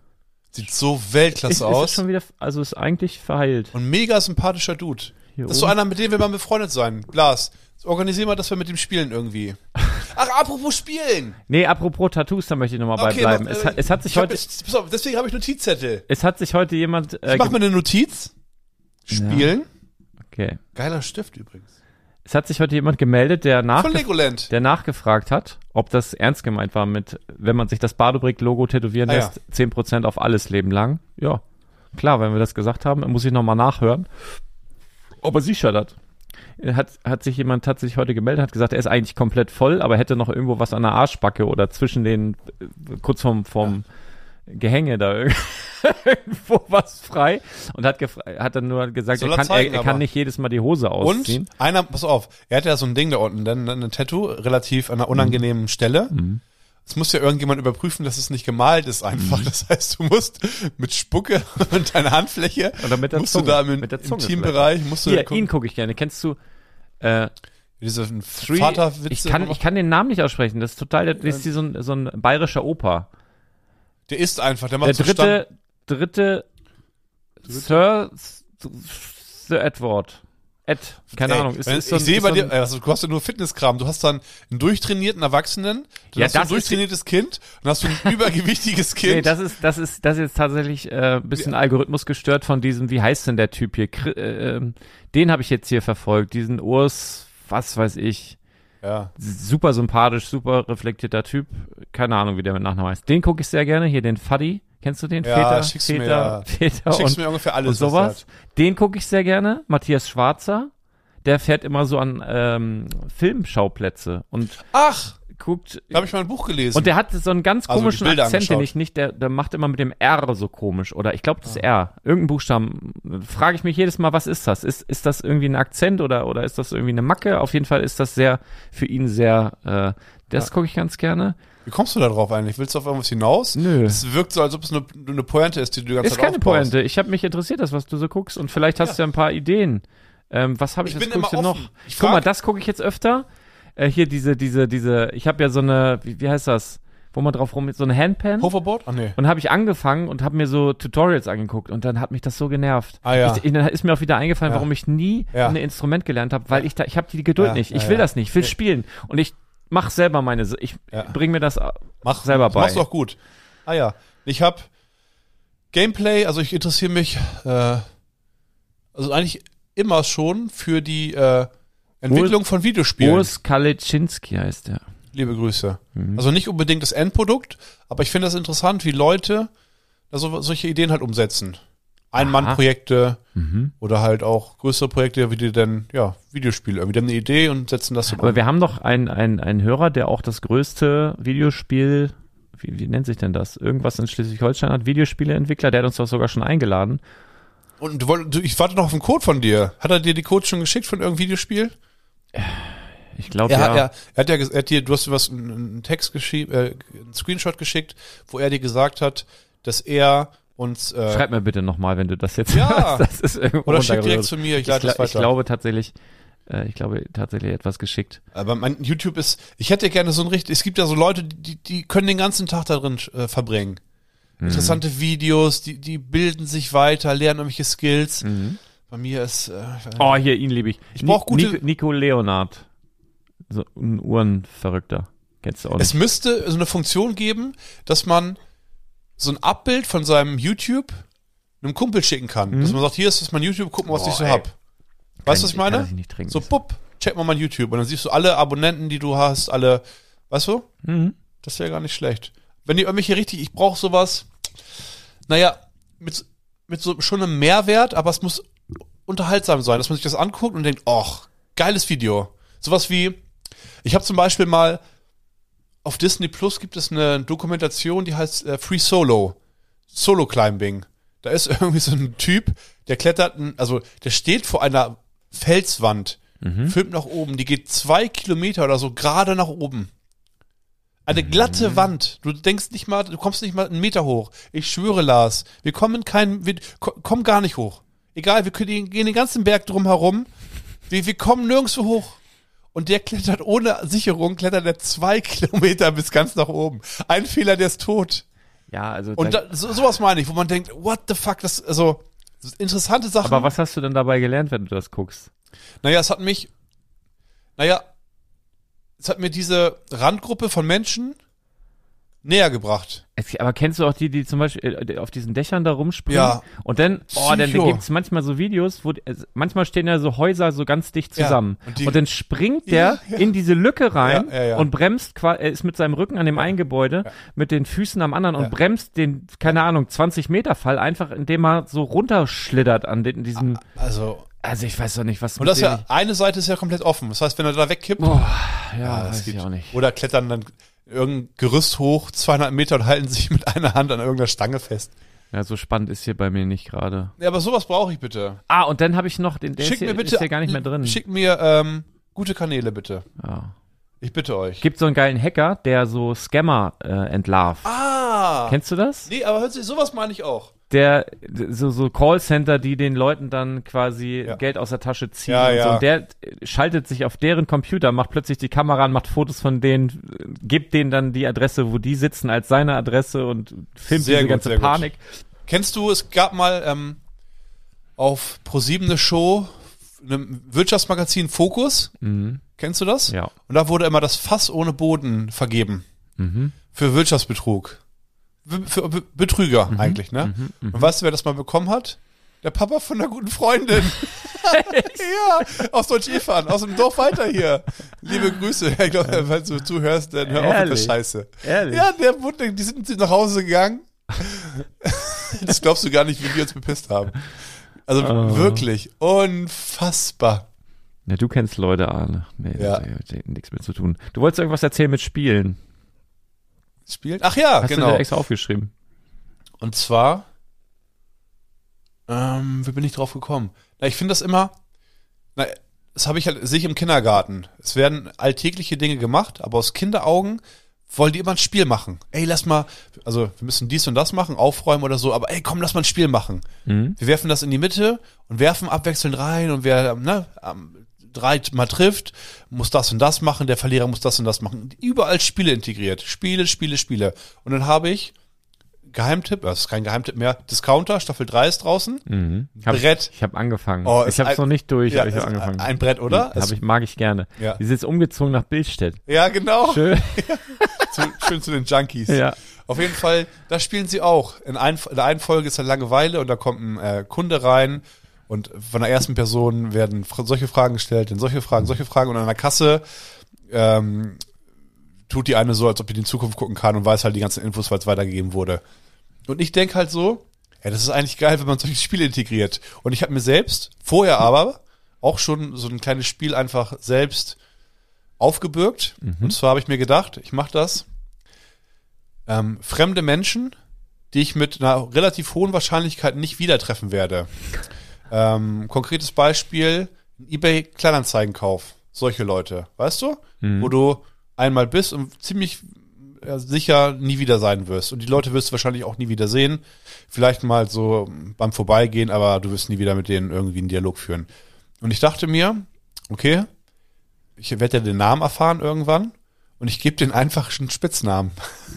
Sieht so Ist, Weltklasse ist aus. es schon wieder, also ist eigentlich verheilt. Und mega sympathischer Dude. Hier Das ist so oben. einer, mit dem will man befreundet sein. Blas. Organisier mal, dass wir mit dem spielen irgendwie. [LAUGHS] Ach, apropos spielen. Nee, apropos Tattoos, da möchte ich nochmal bei bleiben. mach, es, äh, hat, es hat sich ich hab heute, jetzt- pass auf, deswegen habe ich Notizzettel. es hat sich heute jemand, äh, Ich mach mir eine Notiz. Spielen. okay. Geiler Stift übrigens. Es hat sich heute jemand gemeldet, der Von nachge Legoland. der nachgefragt hat, ob das ernst gemeint war mit, wenn man sich das Badebrick-Logo tätowieren Ah, ja. lässt, 10% auf alles Leben lang. Ja, klar, wenn wir das gesagt haben, muss ich nochmal nachhören. Ob er sicher hat. Hat, hat sich jemand tatsächlich heute gemeldet, hat gesagt, er ist eigentlich komplett voll, aber hätte noch irgendwo was an der Arschbacke oder zwischen den, äh, kurz vorm, vorm Gehänge da [LAUGHS] irgendwo was frei und hat, hat dann nur gesagt, Soll er kann, zeigen, er, er kann nicht jedes Mal die Hose ausziehen. Und einer, pass auf, er hat ja so ein Ding da unten, dann ein Tattoo, relativ an einer unangenehmen Stelle. Mhm. Es muss ja irgendjemand überprüfen, dass es nicht gemalt ist einfach. Mhm. Das heißt, du musst mit Spucke [LAUGHS] und deiner Handfläche, Oder mit der musst Zunge. du da im, Mit der im Zunge Teambereich, musst du Hier, gucken, ihn gucke ich gerne. Kennst du äh, diese Three, Vaterwitze. ich kann, ich kann den Namen nicht aussprechen. Das ist total, das ist so ein, so ein bayerischer Opa. der ist einfach, der Der macht so dritte, dritte, Sir, Sir Edward. Ed, keine Ey, Ahnung. Ist, ist so ich ein- sehe bei dir, also du hast ja nur Fitnesskram. Du hast dann einen durchtrainierten Erwachsenen, dann Ja, hast du ein durchtrainiertes Kind, dann hast du ein [LAUGHS] übergewichtiges Kind. Nee, das ist, das ist, das ist jetzt tatsächlich äh, ein bisschen Algorithmus gestört von diesem, wie heißt denn der Typ hier? Chri- äh, ähm, den habe ich jetzt hier verfolgt, diesen Urs, was weiß ich. ja. super sympathisch, super reflektierter Typ. Keine Ahnung, wie der mit Nachnamen heißt. Den gucke ich sehr gerne. Hier den Fuddy. Kennst du den? Ja, Väter, schickst du mir, Väter, ja. Väter Schickst und, mir ungefähr und alles. was sowas. Den gucke ich sehr gerne. Matthias Schwarzer. Der fährt immer so an ähm, Filmschauplätze und. Ach, guckt. Da habe ich mal ein Buch gelesen. Und der hat so einen ganz Also komischen Bilder Akzent, den angeschaut. ich nicht, der, der macht immer mit dem R so komisch. Oder ich glaube, das Ah. R. Irgendein Buchstaben. Frage ich mich jedes Mal, was ist das? Ist, ist das irgendwie ein Akzent oder, oder ist das irgendwie eine Macke? Auf jeden Fall ist das sehr, für ihn sehr, äh, das Ja. gucke ich ganz gerne. Wie kommst du da drauf eigentlich? Willst du auf irgendwas hinaus? Nö. Es wirkt so, als ob es eine, eine Pointe ist, die du die ganze Ist Zeit keine aufbaust. Pointe. Ich habe mich interessiert, das, was du so guckst. Und vielleicht hast du ja ein paar Ideen. Ähm, was habe ich, Ich offen. noch? Ich Guck mal, das gucke ich jetzt öfter. Äh, hier diese, diese, diese, ich habe ja so eine, wie, wie heißt das? Wo man drauf rum, so eine Handpan. Hoverboard? Ach nee. Und habe ich angefangen und habe mir so Tutorials angeguckt und dann hat mich das so genervt. Ah, ja. Ich, dann ist mir auch wieder eingefallen, Ja. warum ich nie Ja. ein Instrument gelernt habe, weil ich da, ich habe die Geduld Ja, nicht. ja, Ich will ja. das nicht. Ich will spielen und ich mach selber meine, ich Ja. bring mir das Mach selber bei. Machst du auch gut. Ah ja. Ich habe Gameplay, also ich interessiere mich äh, also eigentlich immer schon für die äh, Entwicklung von Videospielen. Urs Kalitschinski heißt der. Liebe Grüße. Mhm. Also nicht unbedingt das Endprodukt, aber ich finde das interessant, wie Leute da so, solche Ideen halt umsetzen. Ein-Mann-Projekte Mhm. oder halt auch größere Projekte, wie die dann, ja, Videospiele. Irgendwie die haben eine Idee und setzen das dann Aber um. wir haben doch einen, einen, einen Hörer, der auch das größte Videospiel, wie, wie nennt sich denn das? Irgendwas in Schleswig-Holstein hat, Videospieleentwickler, der hat uns doch sogar schon eingeladen. Und du woll- du, ich warte noch auf einen Code von dir. Hat er dir die Code schon geschickt von irgendeinem Videospiel? Ich glaube, ja. hat, er, er hat ja, er hat dir, du hast was, einen einen Text geschrieben, äh, einen Screenshot geschickt, wo er dir gesagt hat, dass er uns, äh, Schreib mir bitte nochmal, wenn du das jetzt Ja. [LAUGHS] hörst. Das ist irgendwo oder schick direkt zu mir, ich ich, leite gla das weiter. ich glaube tatsächlich, äh, ich glaube tatsächlich etwas geschickt. Aber mein YouTube ist, ich hätte gerne so ein richtig, es gibt ja so Leute, die, die können den ganzen Tag da drin äh, verbringen. Mhm. Interessante Videos, die, die bilden sich weiter, lernen irgendwelche Skills. Mhm. Bei mir ist, äh, Oh, hier, ihn liebe ich. Ich brauch gute- Nico, Nico Leonard. So ein Uhrenverrückter. Kennst du auch es nicht. müsste so eine Funktion geben, dass man so ein Abbild von seinem YouTube einem Kumpel schicken kann. Dass man sagt, hier ist das mein YouTube, guck mal, was Mhm. Boah, ich so ey. hab. Weißt du, was ich meine? ich nicht trinken. So, bupp, check mal mein YouTube. Und dann siehst du alle Abonnenten, die du hast, alle, weißt du? Mhm. Das wäre gar nicht schlecht. Wenn die irgendwelche richtig, ich brauche sowas, naja, mit, mit so schon einem Mehrwert, aber es muss unterhaltsam sein, dass man sich das anguckt und denkt, ach, geiles Video. Sowas wie, ich habe zum Beispiel mal auf Disney Plus gibt es eine Dokumentation, die heißt äh, Free Solo. Solo Climbing. Da ist [LAUGHS] irgendwie so ein Typ, der klettert, also der steht vor einer Felswand, filmt nach oben, die geht zwei Kilometer oder so gerade nach oben. Eine glatte Wand. Du denkst nicht mal, du kommst nicht mal einen Meter hoch. Ich schwöre, Lars, wir kommen keinen, wir ko- kommen gar nicht hoch. Egal, wir können, gehen den ganzen Berg drum herum. Wir, wir kommen nirgendwo hoch. Und der klettert ohne Sicherung, klettert er zwei [LAUGHS] Kilometer bis ganz nach oben. Ein Fehler, der ist tot. Ja, also. Und da, so, sowas meine ich, wo man denkt, what the fuck, das, also, das ist interessante Sachen. aber was hast du denn dabei gelernt, wenn du das guckst? Naja, es hat mich, naja, es hat mir diese Randgruppe von Menschen näher gebracht. Es, aber kennst du auch die, die zum Beispiel äh, auf diesen Dächern da rumspringen? Ja. Und dann, oh, dann Psycho. gibt's manchmal so Videos, wo es- manchmal stehen ja so Häuser so ganz dicht Ja. zusammen. Und die- Und dann springt Ja, der [LAUGHS] ja. in diese Lücke rein Ja, ja, ja. und bremst, er ist mit seinem Rücken an dem einen Gebäude, mit den Füßen am anderen Ja. und bremst den, keine Ahnung, 20 Meter Fall einfach, indem er so runterschlittert an den, diesem, Also, also ich weiß doch nicht, was und das ist ja, eine Seite ist ja komplett offen. Das heißt, wenn er da wegkippt, Boah, ja, Ja, das weiß ich gibt- auch nicht. oder klettern dann irgendein Gerüst hoch, 200 Meter und halten sich mit einer Hand an irgendeiner Stange fest. Ja, so spannend ist hier bei mir nicht gerade. Ja, aber sowas brauche ich bitte. Ah, und dann habe ich noch, den, der Schick ist, hier, mir bitte, ist hier gar nicht mehr drin. Schickt mir ähm, gute Kanäle bitte. Ja. Ich bitte euch. Gibt so einen geilen Hacker, der so Scammer äh, entlarvt. Ah! Kennst du das? Nee, aber hört sich, sowas meine ich auch. Der so so Callcenter, die den Leuten dann quasi Ja. Geld aus der Tasche ziehen Ja, und so. ja. Und der schaltet sich auf deren Computer, macht plötzlich die Kamera an, macht Fotos von denen, gibt denen dann die Adresse, wo die sitzen, als seine Adresse und filmt Sehr diese gut, ganze sehr gut. Panik. Kennst du, es gab mal ähm, auf ProSieben eine Show, einem Wirtschaftsmagazin Fokus. Mhm. Kennst du das? Ja. Und da wurde immer das Fass ohne Boden vergeben. Mhm. Für Wirtschaftsbetrug. Für Be Betrüger Mhm. eigentlich, ne? Und weißt du, wer das mal bekommen hat? Der Papa von einer guten Freundin. [LAUGHS] [LAUGHS] ja, aus Deutsch-Efan, aus dem Dorf weiter hier. Liebe Grüße. Ich glaube, wenn du zuhörst, dann hör auf mit der Ehrlich? Scheiße. Ehrlich? Ja, der wurde, die sind nach Hause gegangen. [LAUGHS] das glaubst du gar nicht, wie die uns bepisst haben. Also Oh. wirklich unfassbar. Ja, du kennst Leute, Arne. Nee, Ja. nichts mit zu tun. Du wolltest irgendwas erzählen mit Spielen. Spielen? Ach ja, Hast du genau. dir extra aufgeschrieben? Und zwar, ähm, wie bin ich drauf gekommen? Na, ich finde das immer, na, das habe ich halt, sehe ich im Kindergarten. Es werden alltägliche Dinge gemacht, aber aus Kinderaugen wollen die immer ein Spiel machen. Ey, lass mal, also wir müssen dies und das machen, aufräumen oder so, aber ey, komm, lass mal ein Spiel machen. Mhm. Wir werfen das in die Mitte und werfen abwechselnd rein und wer ne, am drei mal trifft, muss das und das machen, der Verlierer muss das und das machen. Überall Spiele integriert. Spiele, Spiele, Spiele. Und dann habe ich Geheimtipp, das ist kein Geheimtipp mehr, Discounter, Staffel 3 ist draußen. Mhm. Hab Brett. Ich, habe angefangen. Oh, ich habe es noch nicht durch, Ja, aber ich habe angefangen. ein Brett, oder? Hab ich, mag ich gerne. Ja. Die sind jetzt umgezogen nach Bildstedt. ja, genau. Schön. [LAUGHS] Zu, schön zu den Junkies. ja. Auf jeden Fall, da spielen sie auch. In, ein, in der einen Folge ist dann Langeweile und da kommt ein äh, Kunde rein und von der ersten Person werden solche Fragen gestellt, dann solche Fragen, solche Fragen und an der Kasse ähm, tut die eine so, als ob die in die Zukunft gucken kann und weiß halt die ganzen Infos, weil es weitergegeben wurde. Und ich denk halt so, ja, das ist eigentlich geil, wenn man solche Spiele integriert. Und ich habe mir selbst, vorher aber, auch schon so ein kleines Spiel einfach selbst aufgebürgt. Und zwar habe ich mir gedacht, ich mache das. Ähm, fremde Menschen, die ich mit einer relativ hohen Wahrscheinlichkeit nicht wieder treffen werde. Ähm, konkretes Beispiel, ein eBay Kleinanzeigenkauf. Solche Leute, weißt du? Wo du einmal bist und ziemlich sicher nie wieder sein wirst. Und die Leute wirst du wahrscheinlich auch nie wieder sehen. Vielleicht mal so beim Vorbeigehen, aber du wirst nie wieder mit denen irgendwie einen Dialog führen. Und ich dachte mir, okay, ich werde ja den Namen erfahren irgendwann und ich gebe den einfach einen Spitznamen.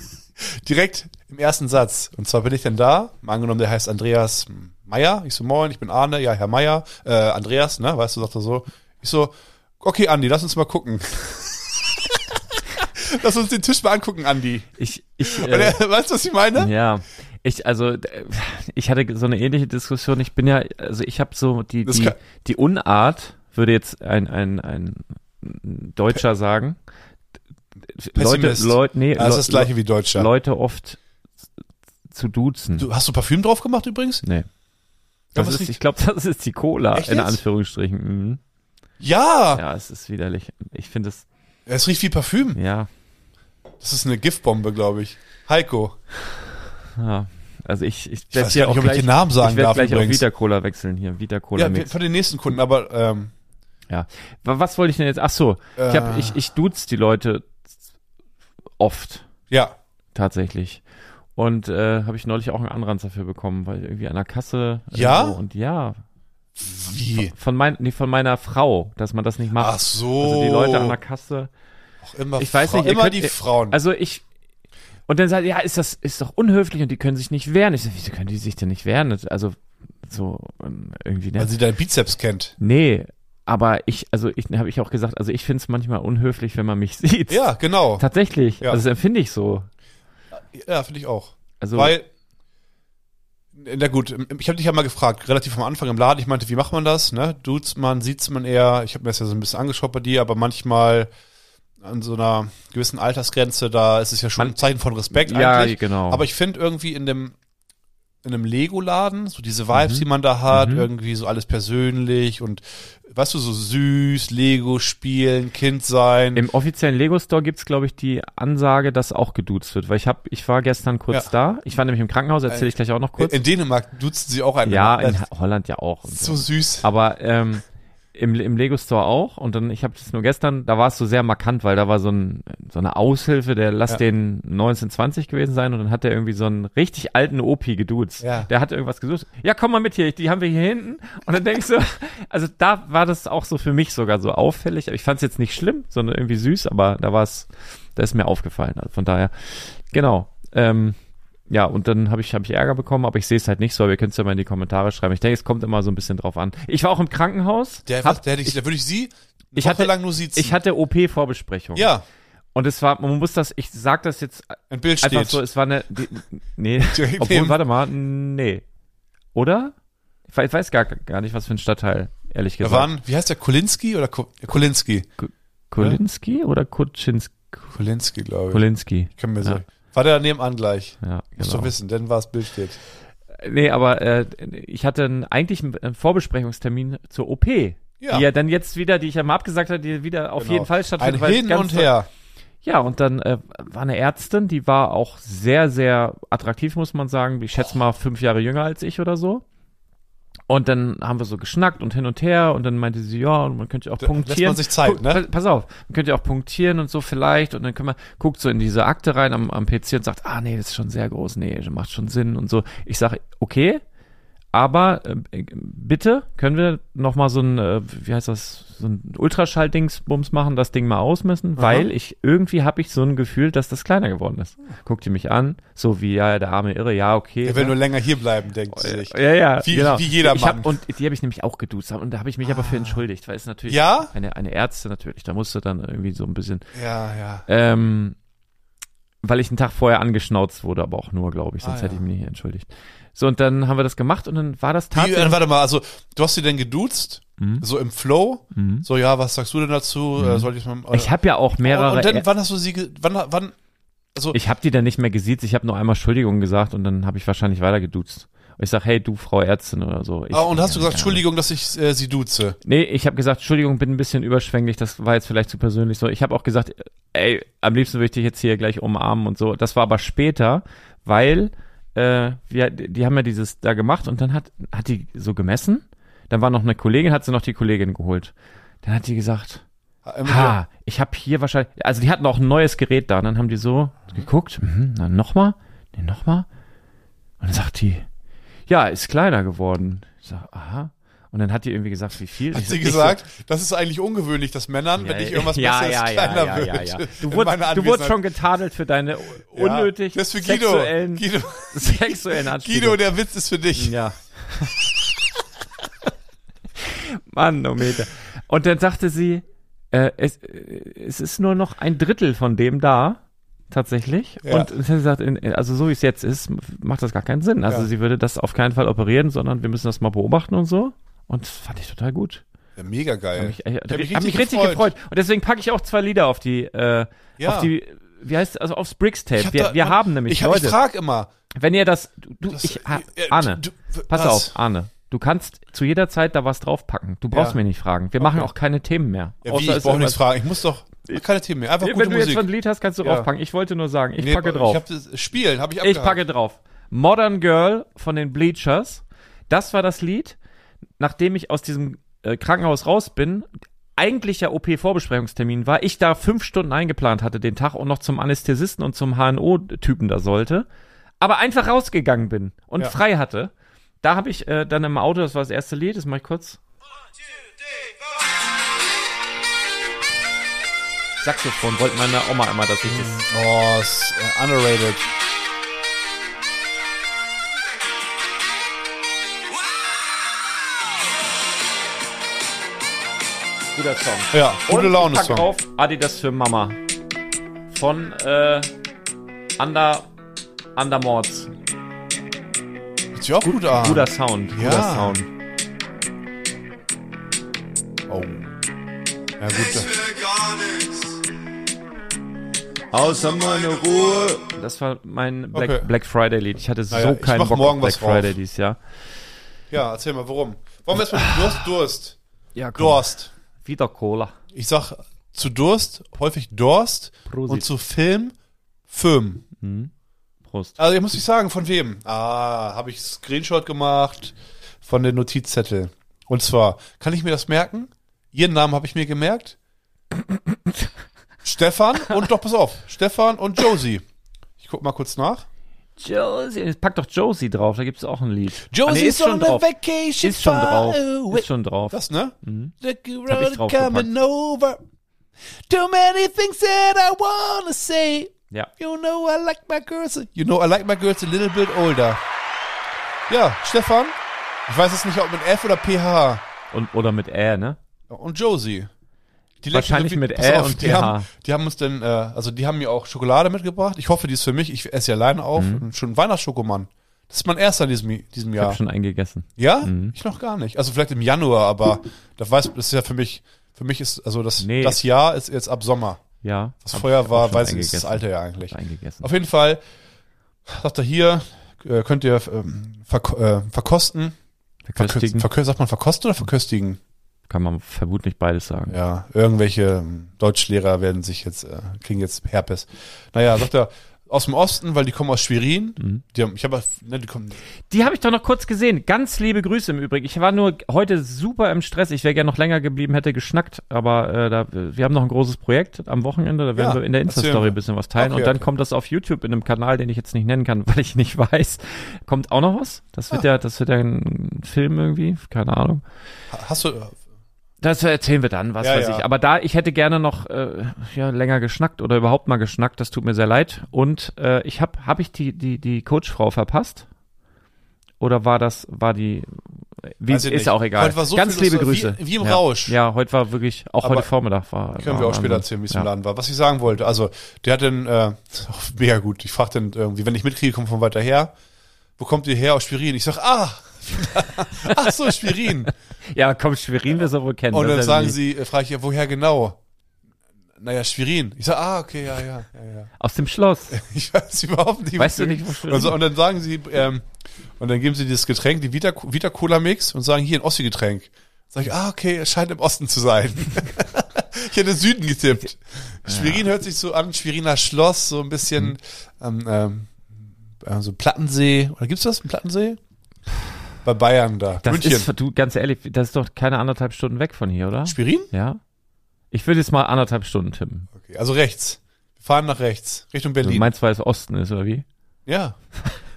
[LAUGHS] Direkt im ersten Satz. Und zwar bin ich dann da, mal angenommen, der heißt Andreas Meier. Ich so, moin, ich bin Arne, ja, Herr Meier, äh, Andreas, ne, weißt du, sagt er so. Ich so, okay, Andi, lass uns mal gucken. [LAUGHS] lass uns den Tisch mal angucken, Andi. Ich, ich, [LAUGHS] äh, er, weißt du, was ich meine? ja. Ich, also, ich hatte so eine ähnliche Diskussion. Ich bin ja, also ich habe so die, Das die, kann- die Unart, würde jetzt ein, ein, ein Deutscher sagen. Leute, Pessimist. Leute, nee, das ist das Le- gleiche wie Deutscher. Leute oft zu duzen. Du, hast du Parfüm drauf gemacht übrigens? nee. Das ist, ich glaube, das ist die Cola, Echt in jetzt? Anführungsstrichen. Mhm. Ja, Ja, es ist widerlich. Ich finde es, es riecht wie Parfüm. ja, Das ist eine Giftbombe, glaube ich. Heiko. ja. Also ich, ich, Ich weiß gar nicht, ob ich den Namen sagen ich werde darf gleich übrigens. auf Vita Cola wechseln hier. Vita Cola Ja, Mix. von den nächsten Kunden, aber ähm, Ja. Wa- Was wollte ich denn jetzt? Ach so, ich, hab, Äh. ich, ich duz die Leute oft, ja. tatsächlich. Und äh, habe ich neulich auch einen Anranz dafür bekommen, weil irgendwie an der Kasse. Ja? irgendwo- Und ja. Wie? Von, mein, nee, von meiner Frau, dass man das nicht macht. Ach so. Also die Leute an der Kasse. Auch immer Ich weiß Fra- nicht, immer könnt- die Frauen. Also ich. Und dann sagt, ja, ist das, ist doch unhöflich und die können sich nicht wehren. Ich so, wieso können die sich denn nicht wehren? Also, so, ähm, irgendwie, ne? weil sie deinen Bizeps kennt. nee, aber ich, also ich, habe ich auch gesagt, also ich finde es manchmal unhöflich, wenn man mich [LAUGHS] sieht. Ja, genau. Tatsächlich. Ja. Also das empfinde ich so. Ja, finde ich auch. Also, Weil, na gut, ich habe dich ja mal gefragt, relativ am Anfang im Laden, ich meinte, wie macht man das? Ne? Duzt man, sieht's man eher, ich habe mir das ja so ein bisschen angeschaut bei dir, aber manchmal an so einer gewissen Altersgrenze, da ist es ja schon Man- ein Zeichen von Respekt ja, eigentlich. genau. Aber ich finde irgendwie in dem in einem Lego-Laden, so diese Vibes, die man da hat, Mhm. irgendwie so alles persönlich und weißt du, so süß, Lego spielen, Kind sein. Im offiziellen Lego Store gibt's glaube ich, die Ansage, dass auch geduzt wird. Weil ich hab, ich war gestern kurz Ja. da. Ich war nämlich im Krankenhaus, erzähle ich gleich auch noch kurz. in Dänemark duzen sie auch einen. ja, in Holland ja auch. Ist so süß. Aber ähm, im, im Lego Store auch. Und dann, ich habe das nur gestern, da war es so sehr markant, weil da war so, ein, so eine Aushilfe, der lass Ja. den 1920 gewesen sein und dann hat der irgendwie so einen richtig alten OP geduzt. Ja. Der hat irgendwas gesucht. Ja, komm mal mit hier, die haben wir hier hinten. Und dann denk ich so, [LAUGHS] also da war das auch so für mich sogar so auffällig. Ich fand es jetzt nicht schlimm, sondern irgendwie süß, aber da war es, da ist mir aufgefallen. Also von daher, genau. Ähm, ja, und dann habe ich, hab ich Ärger bekommen, aber ich sehe es halt nicht so, aber ihr könnt es ja mal in die Kommentare schreiben. Ich denke, es kommt immer so ein bisschen drauf an. Ich war auch im Krankenhaus. Der, hab, der, ich, da würde ich sie Ich hatte- lang nur sitzen. ich hatte OP-Vorbesprechung. ja, Und es war, man muss das, ich sag das jetzt ein Bild einfach steht. so, es war eine, die, nee, [LAUGHS] obwohl, warte mal, nee. Oder? Ich weiß- gar, gar nicht, was für ein Stadtteil, ehrlich da gesagt. waren, wie heißt der, Kolinski oder Ko Kolinski? Kolinski oder Kuczynski? Kolinski, glaube ich. Kolinski. Ich kann mir Ja. sagen. War der nebenan gleich. Ja, Musst genau. du wissen, denn was Bild steht. Nee, aber äh, ich hatte einen, eigentlich einen Vorbesprechungstermin zur OP. Ja. die ja dann jetzt wieder, die ich ja mal abgesagt hatte, die wieder auf Genau. jeden Fall stattfindet. Ein Hin und Her. Ja, und dann äh, war eine Ärztin, die war auch sehr, sehr attraktiv, muss man sagen. Ich schätze mal fünf Jahre jünger als ich oder so. Und dann haben wir so geschnackt und hin und her und dann meinte sie, ja, und man könnte ja auch Da lässt punktieren. man sich Zeit, ne? pa- Pass auf, man könnte ja auch punktieren und so vielleicht und dann können wir, guckt so in diese Akte rein am, am PC und sagt, ah nee, das ist schon sehr groß, nee, das macht schon Sinn und so. Ich sage, okay, aber äh, bitte können wir noch mal so ein, äh, wie heißt das, so ein Ultraschall-Dingsbums machen, das Ding mal ausmessen, weil ich irgendwie habe ich so ein Gefühl, dass das kleiner geworden ist. Guckt ihr mich an, so wie ja der arme Irre, ja okay. Er will ne? nur länger hier bleiben, denkt sie sich. ja, ja, Wie- genau. wie jeder ich hab, Mann. Und die habe ich nämlich auch geduzt und da habe ich mich aber für entschuldigt, weil es natürlich Ja? eine eine Ärztin natürlich, da musste dann irgendwie so ein bisschen Ja, ja. ähm, weil ich einen Tag vorher angeschnauzt wurde, aber auch nur, glaube ich, sonst Ah, hätte ja. ich mich nicht entschuldigt. So, und dann haben wir das gemacht und dann war das Wie, äh, tatsächlich. warte mal, also du hast sie denn geduzt? Mhm. So im Flow? Mhm. So, ja, was sagst du denn dazu? Äh, soll ich mal. Ich habe ja auch mehrere. Und, und dann, wann hast du sie, wann, wann, also, ich habe die dann nicht mehr gesiezt, ich habe nur einmal Entschuldigung gesagt und dann habe ich wahrscheinlich weiter geduzt. Und ich sag, hey, du Frau Ärztin oder so. Ich, ah, und hast du gesagt. Entschuldigung, dass ich äh, sie duze? Nee, ich habe gesagt, Entschuldigung, bin ein bisschen überschwänglich, das war jetzt vielleicht zu persönlich so. Ich habe auch gesagt, ey, am liebsten würde ich dich jetzt hier gleich umarmen und so. Das war aber später, weil äh, wir, die haben ja dieses da gemacht und dann hat, hat die so gemessen. Dann war noch eine Kollegin, hat sie noch die Kollegin geholt. Dann hat die gesagt, ha, ich habe hier wahrscheinlich, also die hatten auch ein neues Gerät da. Und dann haben die so geguckt, mhm, dann nochmal, nee, nochmal. Und dann sagt die, ja, ist kleiner geworden. Ich sag, aha. Und dann hat die irgendwie gesagt, wie viel? Hat Ich sie ich so- gesagt, das ist eigentlich ungewöhnlich, dass Männern, wenn ich irgendwas [LAUGHS] ja, Besseres ja, kleiner ja, ja, wird. ja, ja. Du, wurdest, du wurdest schon getadelt für deine Ja, unnötig Das ist für Guido. sexuellen, Guido, [LAUGHS] sexuellen Anspielungen. Guido, der Witz ist für dich. Ja. Mann, oh Meter. Und dann sagte sie, äh, es, äh, es ist nur noch ein Drittel von dem da, tatsächlich. Ja. Und sie gesagt, in- also so wie es jetzt ist, macht das gar keinen Sinn. Also Ja. sie würde das auf keinen Fall operieren, sondern wir müssen das mal beobachten und so. Und das fand ich total gut. Ja, mega geil. Hab mich, äh, hab mich hab mich richtig gefreut. Und deswegen packe ich auch zwei Lieder auf die, äh, Ja. auf die, wie heißt, also aufs Bricks Ich Tape. hab Wir, da- wir und haben nämlich Ich, hab- ich Leute, frage immer. wenn ihr das, du, Das- ich, ah, äh, Arne, du- pass was? auf, Arne, du kannst zu jeder Zeit da was draufpacken. Du brauchst Ja. mich nicht fragen. Wir machen Okay. auch keine Themen mehr. Ja, wie, ich brauche nichts fragen. Ich muss doch, keine Themen mehr. Einfach Wenn gute du jetzt Musik. schon ein Lied hast, kannst du Ja. draufpacken. Ich wollte nur sagen, ich Nee, packe drauf. Ich hab das Spielen, habe ich Ich abgehakt. packe drauf. Modern Girl von den Bleachers. Das war das Lied, nachdem ich aus diesem äh, Krankenhaus raus bin. Eigentlicher OP-Vorbesprechungstermin war, ich da fünf Stunden eingeplant hatte den Tag und noch zum Anästhesisten und zum HNO-Typen da sollte, aber einfach rausgegangen bin und Ja. frei hatte. Da habe ich äh, dann im Auto, das war das erste Lied, das mache ich kurz. Saxophon wollte meine Oma immer, dass ich das. Oh, ist äh, underrated. Guter Song. Ja, gute Und Laune ich pack Song. auf Adidas für Mama. Von äh, Under, Undermords. Hört sich auch gut an. Guter Sound. Ja. Guter Sound. Oh. Ja, gut. Außer meine Ruhe. Das war mein Black, Okay. Black Friday Lied. Ich hatte so Naja, ich keinen Bock morgen auf Black was drauf. Friday dieses Jahr. Ja, erzähl mal, warum? Warum erstmal Durst, Durst? Ja, komm. Durst. Wieder Cola. Ich sag zu Durst häufig Durst Prosit. und zu Film Film. Prost. Also, ich muss nicht sagen, von wem? Ah, habe ich Screenshot gemacht von den Notizzettel. Und zwar, kann ich mir das merken? Ihren Namen habe ich mir gemerkt. [COUGHS] Stefan und doch, pass auf, Stefan und Josie. Ich guck mal kurz nach. Josie. Pack doch Josie drauf, da gibt es auch ein Lied. Ah, nee, Josie's ist schon on a drauf. vacation Ist schon drauf. Ist schon drauf. Das, ne? The hab ich road draufgepackt. coming over. Too many things that I wanna say. Ja. You know I like my girls. You know I like my girls a little bit older. Ja, Stefan. Ich weiß jetzt nicht, ob mit F oder PH. Und, oder mit Ä, ne? Und Josie. Die Wahrscheinlich mit Ä auf, und die PH. haben, die haben uns dann, äh, also die haben mir auch Schokolade mitgebracht. Ich hoffe, die ist für mich. Ich esse sie alleine auf. Mhm. Und schon Weihnachtsschokomann. Das ist mein erster in diesem, diesem Ich Jahr. habe schon eingegessen. Ja? Mhm. Ich noch gar nicht. Also vielleicht im Januar, aber das weiß, das ist ja für mich, für mich ist, also das, Nee. das Jahr ist jetzt ab Sommer. Ja. Das vorher ich war, weiß ich, ist das alte Jahr eigentlich. Eingegessen. Auf jeden Fall, sagt er hier, äh, könnt ihr ähm, verk äh, verkosten. Verköstigen. Verkö sagt man verkosten oder verköstigen? Kann man vermutlich beides sagen. Ja, irgendwelche ähm, Deutschlehrer werden sich jetzt, äh, kriegen jetzt Herpes. Naja, sagt er, aus dem Osten, weil die kommen aus Schwerin. Mhm. Die haben, ich habe, ne, die kommen, Die habe ich doch noch kurz gesehen. Ganz liebe Grüße im Übrigen. Ich war nur heute super im Stress. Ich wäre gerne noch länger geblieben, hätte geschnackt, aber äh, da, wir haben noch ein großes Projekt am Wochenende. Da werden Ja, wir in der Insta-Story ein bisschen was teilen. Okay, und dann okay. kommt das auf YouTube in einem Kanal, den ich jetzt nicht nennen kann, [LAUGHS] weil ich nicht weiß. Kommt auch noch was? Das wird Ah. ja, das wird ja ein Film irgendwie. Keine Ahnung. hast du, Das erzählen wir dann, was Ja, weiß ja. ich. Aber da, ich hätte gerne noch äh, ja, länger geschnackt oder überhaupt mal geschnackt, das tut mir sehr leid. Und äh, ich habe hab ich die, die, die Coachfrau verpasst? Oder war das, war die, wie, ist ich nicht. auch egal. So Ganz liebe Grüße. wie- wie im ja. Rausch. Ja, heute war wirklich, auch Aber heute Vormittag war. können war wir auch später erzählen, wie es im Laden war. Was ich sagen wollte, also, der hat dann, äh, [LAUGHS] mega gut. Ich frage dann irgendwie, wenn ich mitkriege, kommt von weiter her. Wo kommt ihr her? Aus Schwerin. Ich sag, ah, [LAUGHS] ach so, Schwerin. Ja, komm, Schwerin wir so wohl kennen. Und dann ja sagen sie, äh, frage ich ja, woher genau? Naja, Schwerin. Ich sag, ah, okay, ja, ja, ja, ja. Aus dem Schloss. [LAUGHS] Ich weiß überhaupt nicht. Weißt du nicht, wo Schwerin Also, und dann sagen sie, ähm, und dann geben sie dieses Getränk, die Vita, Vita Cola Mix und sagen, hier ein Ossi-Getränk. Sag ich, ah, okay, es scheint im Osten zu sein. [LAUGHS] ich hätte Süden getippt. Schwerin hört sich so an, Schweriner Schloss, so ein bisschen, ähm, ähm, äh, so Plattensee. Oder gibt's das, ein Plattensee? Bei Bayern da. Das München. ist, du, ganz ehrlich, das ist doch keine anderthalb Stunden weg von hier, oder? Schwerin? Ja. Ich würde jetzt mal anderthalb Stunden tippen. Okay, also rechts. Wir fahren nach rechts, Richtung Du Berlin. meinst, weil es Osten ist, oder wie? Ja. [LAUGHS]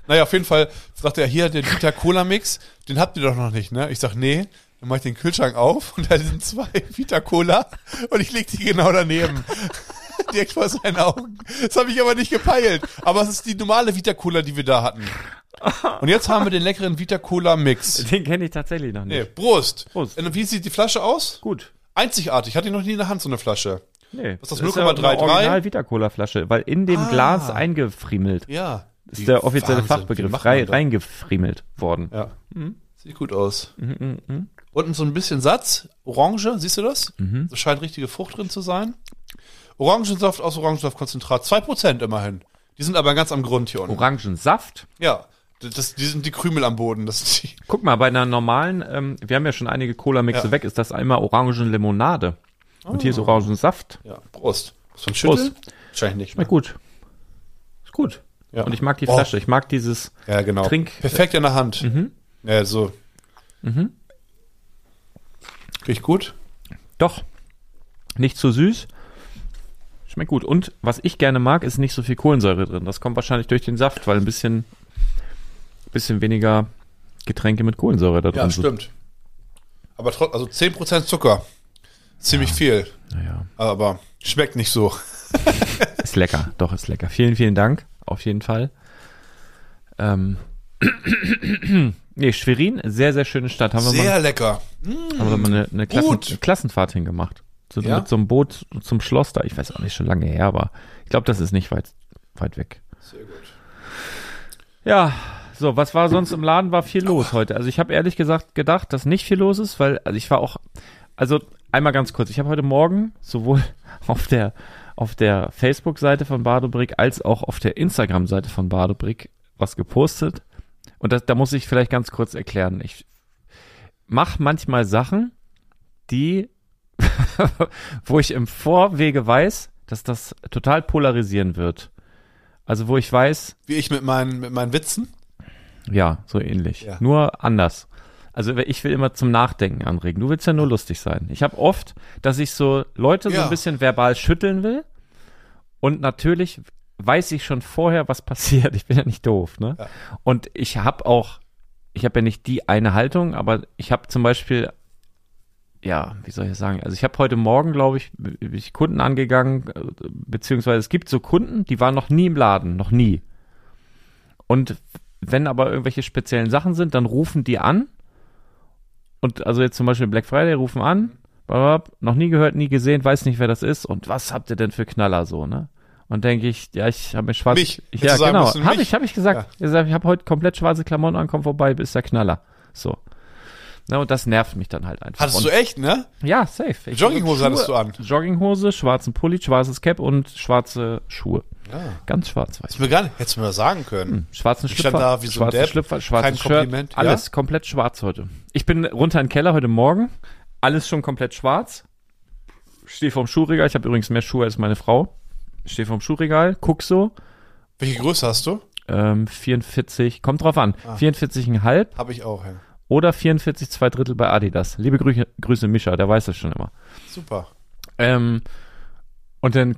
Naja, auf jeden Fall sagt er, hier, der Vita Cola Mix, den habt ihr doch noch nicht, ne? Ich sag, nee. Dann mach ich den Kühlschrank auf und da sind zwei Vita Cola und ich leg die genau daneben. [LAUGHS] [LAUGHS] Direkt vor seinen Augen. Das habe ich aber nicht gepeilt. Aber es ist die normale Vita Cola, die wir da hatten. Und jetzt haben wir den leckeren Vita Cola Mix. Den kenne ich tatsächlich noch nicht. Nee, Prost. Prost. Und wie sieht die Flasche aus? Gut. Einzigartig. Hatte ich noch nie in der Hand, so eine Flasche. Nee. Was ist das, ja 0,33? eine Original Vita Cola Flasche, weil in dem Ah. Glas eingefriemelt. Ja. Das ist der offizielle Wahnsinn. Fachbegriff. Rei, das? reingefriemelt worden. Ja. Sieht gut aus. Mhm, mhm. Unten so ein bisschen Satz. Orange, siehst du das? Mhm. Da scheint richtige Frucht drin zu sein. Orangensaft aus Orangensaftkonzentrat. 2% immerhin. Die sind aber ganz am Grund hier unten. Orangensaft. ja. Das, die sind die Krümel am Boden. Das sind die. Guck mal, bei einer normalen, ähm, wir haben ja schon einige Cola-Mixe Ja. weg, ist das einmal Orangenlimonade. Und hier ist Orangensaft. Ja, Prost. Muss man schütteln? Wahrscheinlich nicht. Schmeckt gut. Ist gut. Ja. Und ich mag die Oh. Flasche. Ich mag dieses Ja, genau. Trink. Perfekt in der Hand. Mhm. Ja, so. Mhm. Riecht gut. Doch. Nicht zu süß. Schmeckt gut. Und was ich gerne mag, ist nicht so viel Kohlensäure drin. Das kommt wahrscheinlich durch den Saft, weil ein bisschen, bisschen weniger Getränke mit Kohlensäure da drin Ja, sind. stimmt. Aber trotz, also 10% Zucker. Ziemlich viel. Naja. Aber schmeckt nicht so. [LAUGHS] Ist lecker. Doch, ist lecker. Vielen, vielen Dank. Auf jeden Fall. Ähm. [CLEARS THROAT] nee, Schwerin, sehr, sehr schöne Stadt. Haben wir mal Sehr lecker. haben wir mal eine, eine Klassen, Gut. Klassenfahrt hingemacht. So, Ja? Mit so einem Boot zum Schloss da. Ich weiß auch nicht, schon lange her, aber ich glaube, das ist nicht weit, weit weg. Sehr gut. Ja, so, was war sonst im Laden? War viel los heute. Also ich habe ehrlich gesagt gedacht, dass nicht viel los ist, weil also ich war auch, also einmal ganz kurz, ich habe heute Morgen sowohl [LAUGHS] auf der auf der Facebook-Seite von Badobrick als auch auf der Instagram-Seite von Badobrick was gepostet. Und das, da muss ich vielleicht ganz kurz erklären. Ich mache manchmal Sachen, die, [LAUGHS] wo ich im Vorwege weiß, dass das total polarisieren wird. Also wo ich weiß, Wie ich mit meinen, mit meinen Witzen. ja, so ähnlich. Ja. Nur anders. Also ich will immer zum Nachdenken anregen. Du willst ja nur lustig sein. Ich habe oft, dass ich so Leute so Ja. ein bisschen verbal schütteln will. Und natürlich weiß ich schon vorher, was passiert. Ich bin ja nicht doof, ne? Ja. Und ich habe auch, ich habe ja nicht die eine Haltung, aber ich habe zum Beispiel, ja, wie soll ich das sagen? Also ich habe heute Morgen, glaube ich, bin ich Kunden angegangen, äh, beziehungsweise es gibt so Kunden, die waren noch nie im Laden, noch nie. Und wenn aber irgendwelche speziellen Sachen sind, dann rufen die an. Und also jetzt zum Beispiel Black Friday rufen an, noch nie gehört, nie gesehen, weiß nicht, wer das ist. Und was habt ihr denn für Knaller so, ne? Und denke ich, ja, ich habe mir schwarz. Mich. Ich, ja, genau. Habe ich, habe ich gesagt. Ich, sag, ich habe heute komplett schwarze Klamotten an, komm vorbei, bist der Knaller. So. Na, und das nervt mich dann halt einfach. Hattest und, du echt, ne? Ja, safe. Ich- Jogginghose hattest du an. Jogginghose, schwarzen Pulli, schwarzes Cap und schwarze Schuhe. Ja. Ganz schwarz-weiß. Hättest du mir gar nicht, hättest du mir das sagen können. Hm, Schwarzen Ich Schlüpfer, stand da wie so schwarzen Depp. Schlüpfer, schwarzes Kein Kompliment, Shirt, alles komplett schwarz heute. Ich bin runter in den Keller heute Morgen, alles schon komplett schwarz. Stehe vorm Schuhregal. Ich habe übrigens mehr Schuhe als meine Frau. Stehe vorm Schuhregal, guck so. Welche Größe hast du? Ähm, 44, kommt drauf an. Ah. 44,5 Habe ich auch, ja. Oder 44 zwei Drittel bei Adidas. Liebe Grüße, Grüße Mischa, der weiß das schon immer. Super. Ähm, und dann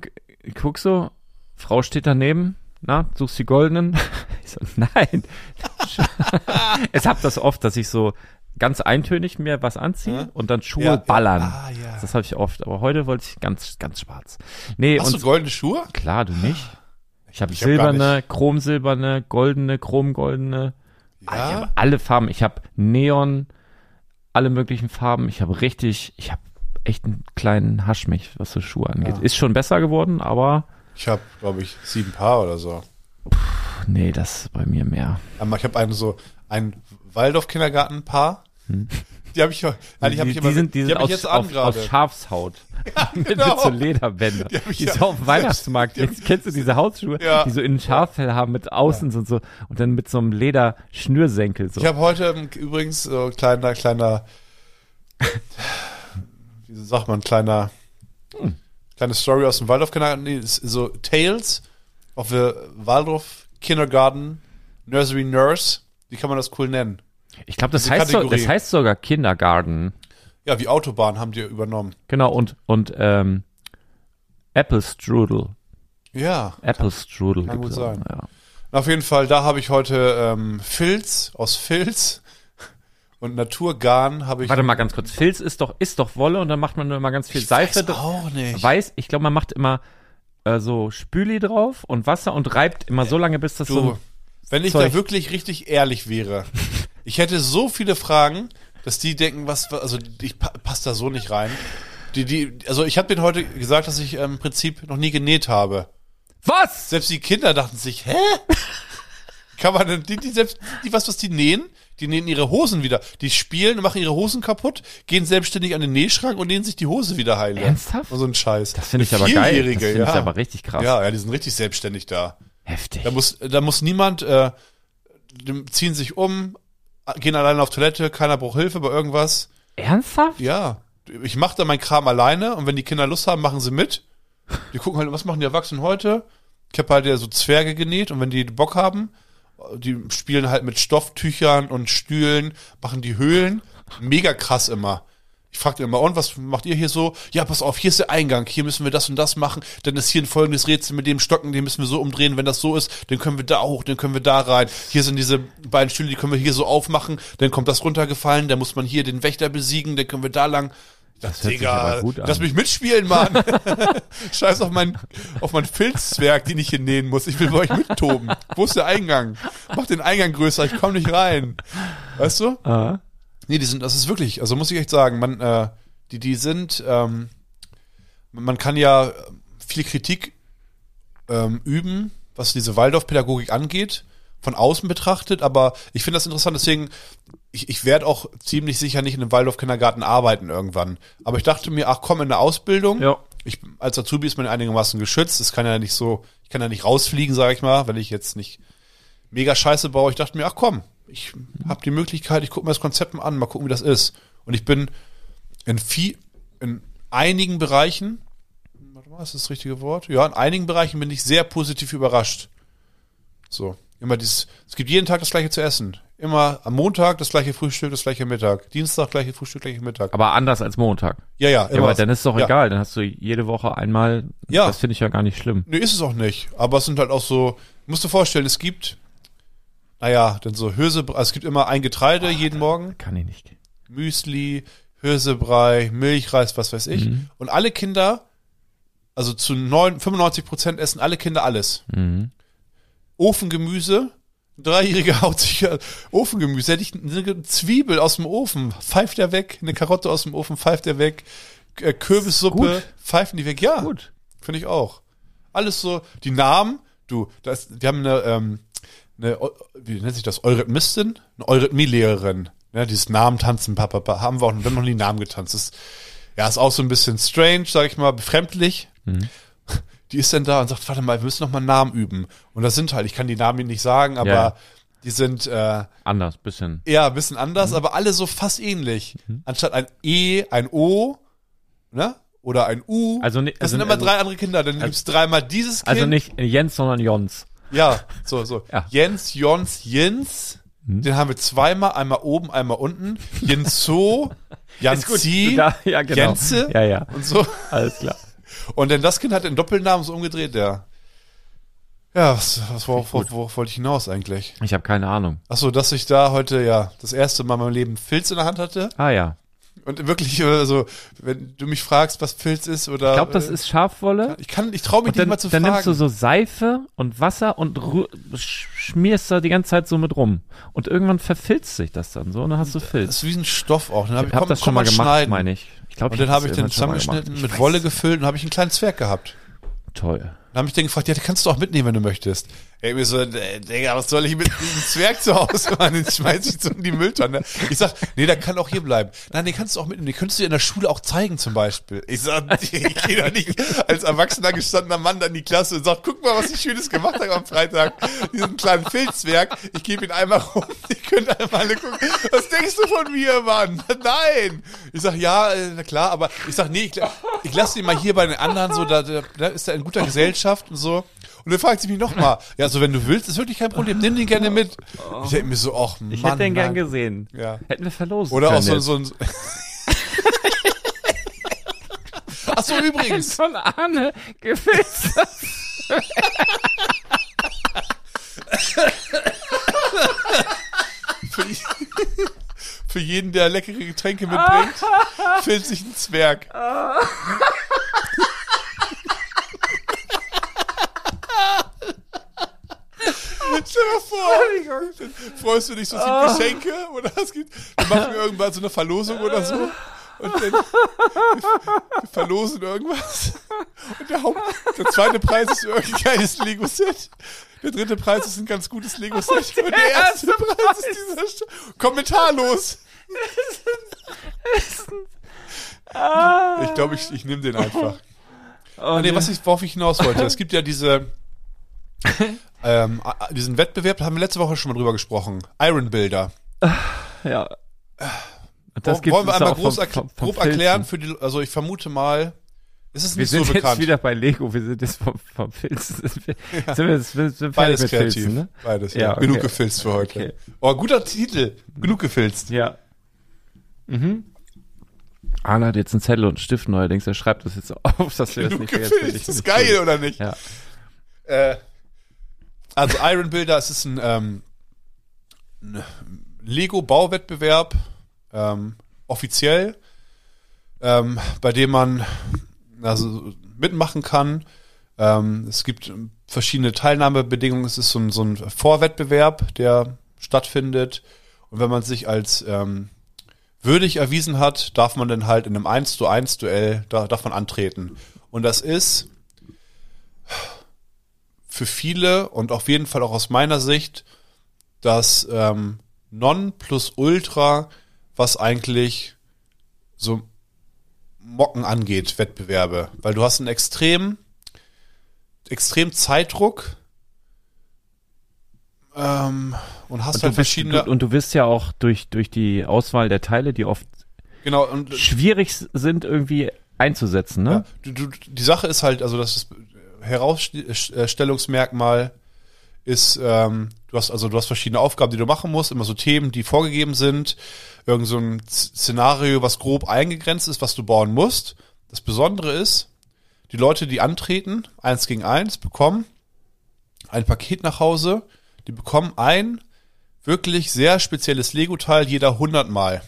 guck so, Frau steht daneben, na, suchst die goldenen. [LAUGHS] Ich so, nein. [LAUGHS] es hab das oft, dass ich so ganz eintönig mir was anziehe Ja. und dann Schuhe Ja, ja. ballern. Ah, ja. Das habe ich oft, aber heute wollte ich ganz, ganz schwarz. Nee, Hast und du goldene Schuhe? klar, du nicht. Ich habe Ich hab silberne, chromsilberne, goldene, chromgoldene. Ah, Ich habe alle Farben. Ich habe Neon, alle möglichen Farben. Ich habe richtig, ich habe echt einen kleinen Haschmich, was so Schuhe angeht. Ja. Ist schon besser geworden, aber Ich habe, glaube ich, sieben Paar oder so. pff, nee, das ist bei mir mehr. Aber ich habe einen so ein Waldorf-Kindergarten-Paar. Die habe ich, habe Hm. die, ich immer, die sind, die sind hab aus, ich jetzt auf, aus Schafshaut. [LAUGHS] [LAUGHS] mit, genau. mit so Lederbänder. Die hab ich Die, ja- so auf dem Weihnachtsmarkt. die hab- Kennst, kennst du diese Hausschuhe, Ja. die so innen Schaffell haben mit außen und so und dann mit so einem Lederschnürsenkel so. Ich habe heute ähm, übrigens so ein kleiner, kleiner, [LAUGHS] wie sagt man, kleiner, Hm. kleine Story aus dem Waldorf Kindergarten, nee, ist so Tales of the Waldorf Kindergarten Nursery Nurse. Wie kann man das cool nennen? Ich glaube, das diese heißt, so, das heißt sogar Kindergarten. Ja, wie Autobahn haben die übernommen. Genau, und, und ähm, Apple Strudel. Ja. Apple Strudel. kann gut sein. Ja. Auf jeden Fall, da habe ich heute ähm, Filz aus Filz [LAUGHS] und Naturgarn habe ich. Warte mal ganz kurz. Filz ist doch, ist doch Wolle und dann macht man nur immer ganz viel ich Seife. weiß auch nicht. Weiß, ich glaube, man macht immer äh, so Spüli drauf und Wasser und reibt immer so lange, bis das Du, so. wenn ich Zeug- da wirklich richtig ehrlich wäre, ich hätte so viele Fragen, dass die denken, was, also ich pa passt da so nicht rein. Die, die, also ich habe denen heute gesagt, dass ich ähm, im Prinzip noch nie genäht habe. Was? Selbst die Kinder dachten sich, hä? Kann man denn, die, die selbst, die, was, was die nähen? Die nähen ihre Hosen wieder. Die spielen und machen ihre Hosen kaputt, gehen selbstständig an den Nähschrank und nähen sich die Hose wieder heil. Ernsthaft? Und so ein Scheiß. Das finde ich aber geil. Das finde ja. ich aber richtig krass. Ja, ja, die sind richtig selbstständig da. Heftig. Da muss, da muss niemand, äh, ziehen sich um, gehen alleine auf Toilette, keiner braucht Hilfe bei irgendwas. Ernsthaft? Ja, ich mache da mein Kram alleine und wenn die Kinder Lust haben, machen sie mit. Die gucken halt, was machen die Erwachsenen heute? Ich habe halt ja so Zwerge genäht und wenn die Bock haben, die spielen halt mit Stofftüchern und Stühlen, machen die Höhlen. Mega krass immer. Ich fragte immer, und was macht ihr hier so? Ja, pass auf, hier ist der Eingang, hier müssen wir das und das machen. Dann ist hier ein folgendes Rätsel mit dem Stocken, den müssen wir so umdrehen. Wenn das so ist, dann können wir da hoch, dann können wir da rein. Hier sind diese beiden Stühle, die können wir hier so aufmachen. Dann kommt das runtergefallen, dann muss man hier den Wächter besiegen, dann können wir da lang. Das gut an. lass mich mitspielen, Mann. [LAUGHS] Scheiß auf mein, auf mein Filzzwerg, den ich hier nähen muss. Ich will bei euch mittoben. Wo ist der Eingang? Mach den Eingang größer, ich komme nicht rein. Weißt du? Ah. Nee, die sind, das ist wirklich, also muss ich echt sagen, man, äh, die, die sind, ähm, man kann ja viel Kritik ähm, üben, was diese Waldorf-Pädagogik angeht, von außen betrachtet, aber ich finde das interessant, deswegen, ich, ich werde auch ziemlich sicher nicht in einem Waldorf-Kindergarten arbeiten irgendwann. Aber ich dachte mir, ach komm, in der Ausbildung, Ja. ich, als Azubi ist man einigermaßen geschützt, es kann ja nicht so, ich kann ja nicht rausfliegen, sage ich mal, wenn ich jetzt nicht mega Scheiße baue. Ich dachte mir, ach komm, ich habe die Möglichkeit, ich gucke mir das Konzept mal an, mal gucken, wie das ist. Und ich bin in viel, in einigen Bereichen, warte mal, ist das das richtige Wort? Ja, in einigen Bereichen bin ich sehr positiv überrascht. So, immer dieses, es gibt jeden Tag das gleiche zu essen. Immer am Montag das gleiche Frühstück, das gleiche Mittag. Dienstag gleiche Frühstück, gleiche Mittag. Aber anders als Montag. Ja, ja, Ja, immer. aber dann ist es doch Ja. egal. Dann hast du jede Woche einmal. Ja. Das finde ich ja gar nicht schlimm. Nee, ist es auch nicht. Aber es sind halt auch so, musst du vorstellen, es gibt, naja, dann so Hirse, also es gibt immer ein Getreide jeden Morgen. Kann ich nicht. Müsli, Hirsebrei, Milchreis, was weiß ich. Mhm. Und alle Kinder, also zu neun, 95 Prozent essen alle Kinder alles. Mhm. Ofengemüse, ein Dreijähriger [LAUGHS] haut sich Ofengemüse, hätte ich eine Zwiebel aus dem Ofen, pfeift er weg, eine Karotte aus dem Ofen, pfeift er weg, äh, Kürbissuppe, pfeifen die weg, ja. Gut. Finde ich auch. Alles so, die Namen, du, das, die haben eine, ähm, eine, wie nennt sich das, Eurythmistin? Eine Eurythmie-Lehrerin. Ja, dieses Namentanzen, papa, papa, haben wir auch, wir noch nie Namen getanzt. Das, ja, ist auch so ein bisschen strange, sag ich mal, befremdlich. Die ist dann da und sagt, warte mal, wir müssen noch mal einen Namen üben. Und das sind halt, ich kann die Namen nicht sagen, aber Ja. Die sind äh, Anders, bisschen. ja ein bisschen Mhm. anders, aber alle so fast ähnlich. Anstatt ein E, ein O, ne? Oder ein U. Also ni- das also- sind immer also- drei andere Kinder. Dann gibt's dreimal dieses Kind. Also nicht Jens, sondern Jons. Ja, so, so. Ja. Jens, Jons, Jens. Den haben wir zweimal, einmal oben, einmal unten. Jenso, [LAUGHS] Janzi, Da, ja, genau. Jense Ja, ja. und so. Alles klar. Und denn das Kind hat den Doppelnamen so umgedreht, der. Ja, was, was worauf, worauf, worauf wollte ich hinaus eigentlich? Ich habe keine Ahnung. Ach so, dass ich da heute ja das erste Mal in meinem Leben Filz in der Hand hatte. Ah ja. Und wirklich, also, wenn du mich fragst, was Filz ist oder. Ich glaube, das äh, ist Schafwolle. Ich kann, ich traue mich dann, nicht mal zu dann fragen. nimmst du so Seife und Wasser und schmierst da die ganze Zeit so mit rum. Und irgendwann verfilzt sich das dann so und dann hast du das Filz. ist wie ein Stoff auch. Dann hab Ich ich, habe das komm schon mal gemacht, meine ich. Ich glaube, Und dann habe ich den zusammengeschnitten, mit Wolle gefüllt und habe ich einen kleinen Zwerg gehabt. Toll. Dann habe ich den gefragt, ja, den kannst du auch mitnehmen, wenn du möchtest. Ey, mir so, äh, Digga, was soll ich mit diesem Zwerg zu Hause machen? Den schmeiß ich so in die Mülltonne. Ich sag, nee, der kann auch hier bleiben. Nein, den kannst du auch mitnehmen. Den könntest du dir in der Schule auch zeigen, zum Beispiel. Ich sag, ich gehe doch nicht als erwachsener gestandener Mann dann in die Klasse und sag, guck mal, was ich Schönes gemacht habe am Freitag. Diesen kleinen Filzzwerg. Ich gebe ihn einmal rum. Die könnt einmal alle gucken. Was denkst du von mir, Mann? Nein. Ich sag, ja, äh, na klar, aber ich sag, nee, ich, ich lasse ihn mal hier bei den anderen so, da, da ist er in guter Gesellschaft und so. Und dann fragt sie mich nochmal, [LAUGHS] ja, also wenn du willst, ist wirklich kein Problem, nimm den gerne mit. Ich denke mir so, ach Mann. Ich hätte den gern Mann. gesehen. Ja. Hätten wir verlosen Oder auch so, so ein. Ach so, übrigens. [LAUGHS] Von Arne gefilzt. [LAUGHS] Für, für jeden, der leckere Getränke mitbringt, fehlt sich ein Zwerg. Stell dir vor, dann freust du dich so, Ah. gibt Geschenke oder es gibt, wir machen irgendwann so eine Verlosung oder so und dann wir verlosen irgendwas und der, Haupt, der zweite Preis ist irgendein geiles Lego-Set. Der dritte Preis ist ein ganz gutes Lego-Set und, der erste Preis ist dieser St Kommentarlos. Ich glaube, ich, ich nehme den einfach. Ah, nee, was ich, worauf ich hinaus wollte. Es gibt ja diese, [LAUGHS] ähm, diesen Wettbewerb, haben wir letzte Woche schon mal drüber gesprochen. Iron Builder. ja. Wollen gibt's wollen wir einmal groß vom- vom- grob erklären für die, also ich vermute mal, ist es Wir nicht sind so jetzt bekannt. wieder bei Lego, wir sind jetzt vom, vom. [LAUGHS] Sind wir, sind wir, sind wir Beides mit kreativ. Filzen, ne? Beides, ja. Ja, okay. Genug gefilzt für heute. Okay. Oh, guter Titel. Genug gefilzt. Ja. Mhm. Arne hat jetzt einen Zettel und einen Stift neuerdings, er schreibt das jetzt auf, dass wir das Genug nicht vergessen. gefilzt. Das ist geil, oder nicht? Ja. Äh, also Iron Builder, es ist ein, ähm, Lego-Bauwettbewerb, ähm, offiziell, ähm, bei dem man also mitmachen kann. Ähm, es gibt verschiedene Teilnahmebedingungen. Es ist so ein, so ein Vorwettbewerb, der stattfindet. Und wenn man sich als ähm, würdig erwiesen hat, darf man dann halt in einem 1 zu 1 Duell, da, darf antreten. Und das ist für viele und auf jeden Fall auch aus meiner Sicht das ähm, Non plus Ultra, was eigentlich so Mocken angeht, Wettbewerbe. Weil du hast einen extrem, extrem Zeitdruck ähm, und hast Und halt du, bist, verschiedene. du, und du wirst ja auch durch, durch die Auswahl der Teile, die oft genau, und schwierig sind, irgendwie einzusetzen, ne? Ja, du, du, die Sache ist halt, also das Herausstellungsmerkmal ist, ähm, du hast also du hast verschiedene Aufgaben, die du machen musst, immer so Themen, die vorgegeben sind, irgend so ein Szenario, was grob eingegrenzt ist, was du bauen musst. Das Besondere ist, die Leute, die antreten, eins gegen eins, bekommen ein Paket nach Hause, die bekommen ein wirklich sehr spezielles Lego-Teil jeder 100 Mal.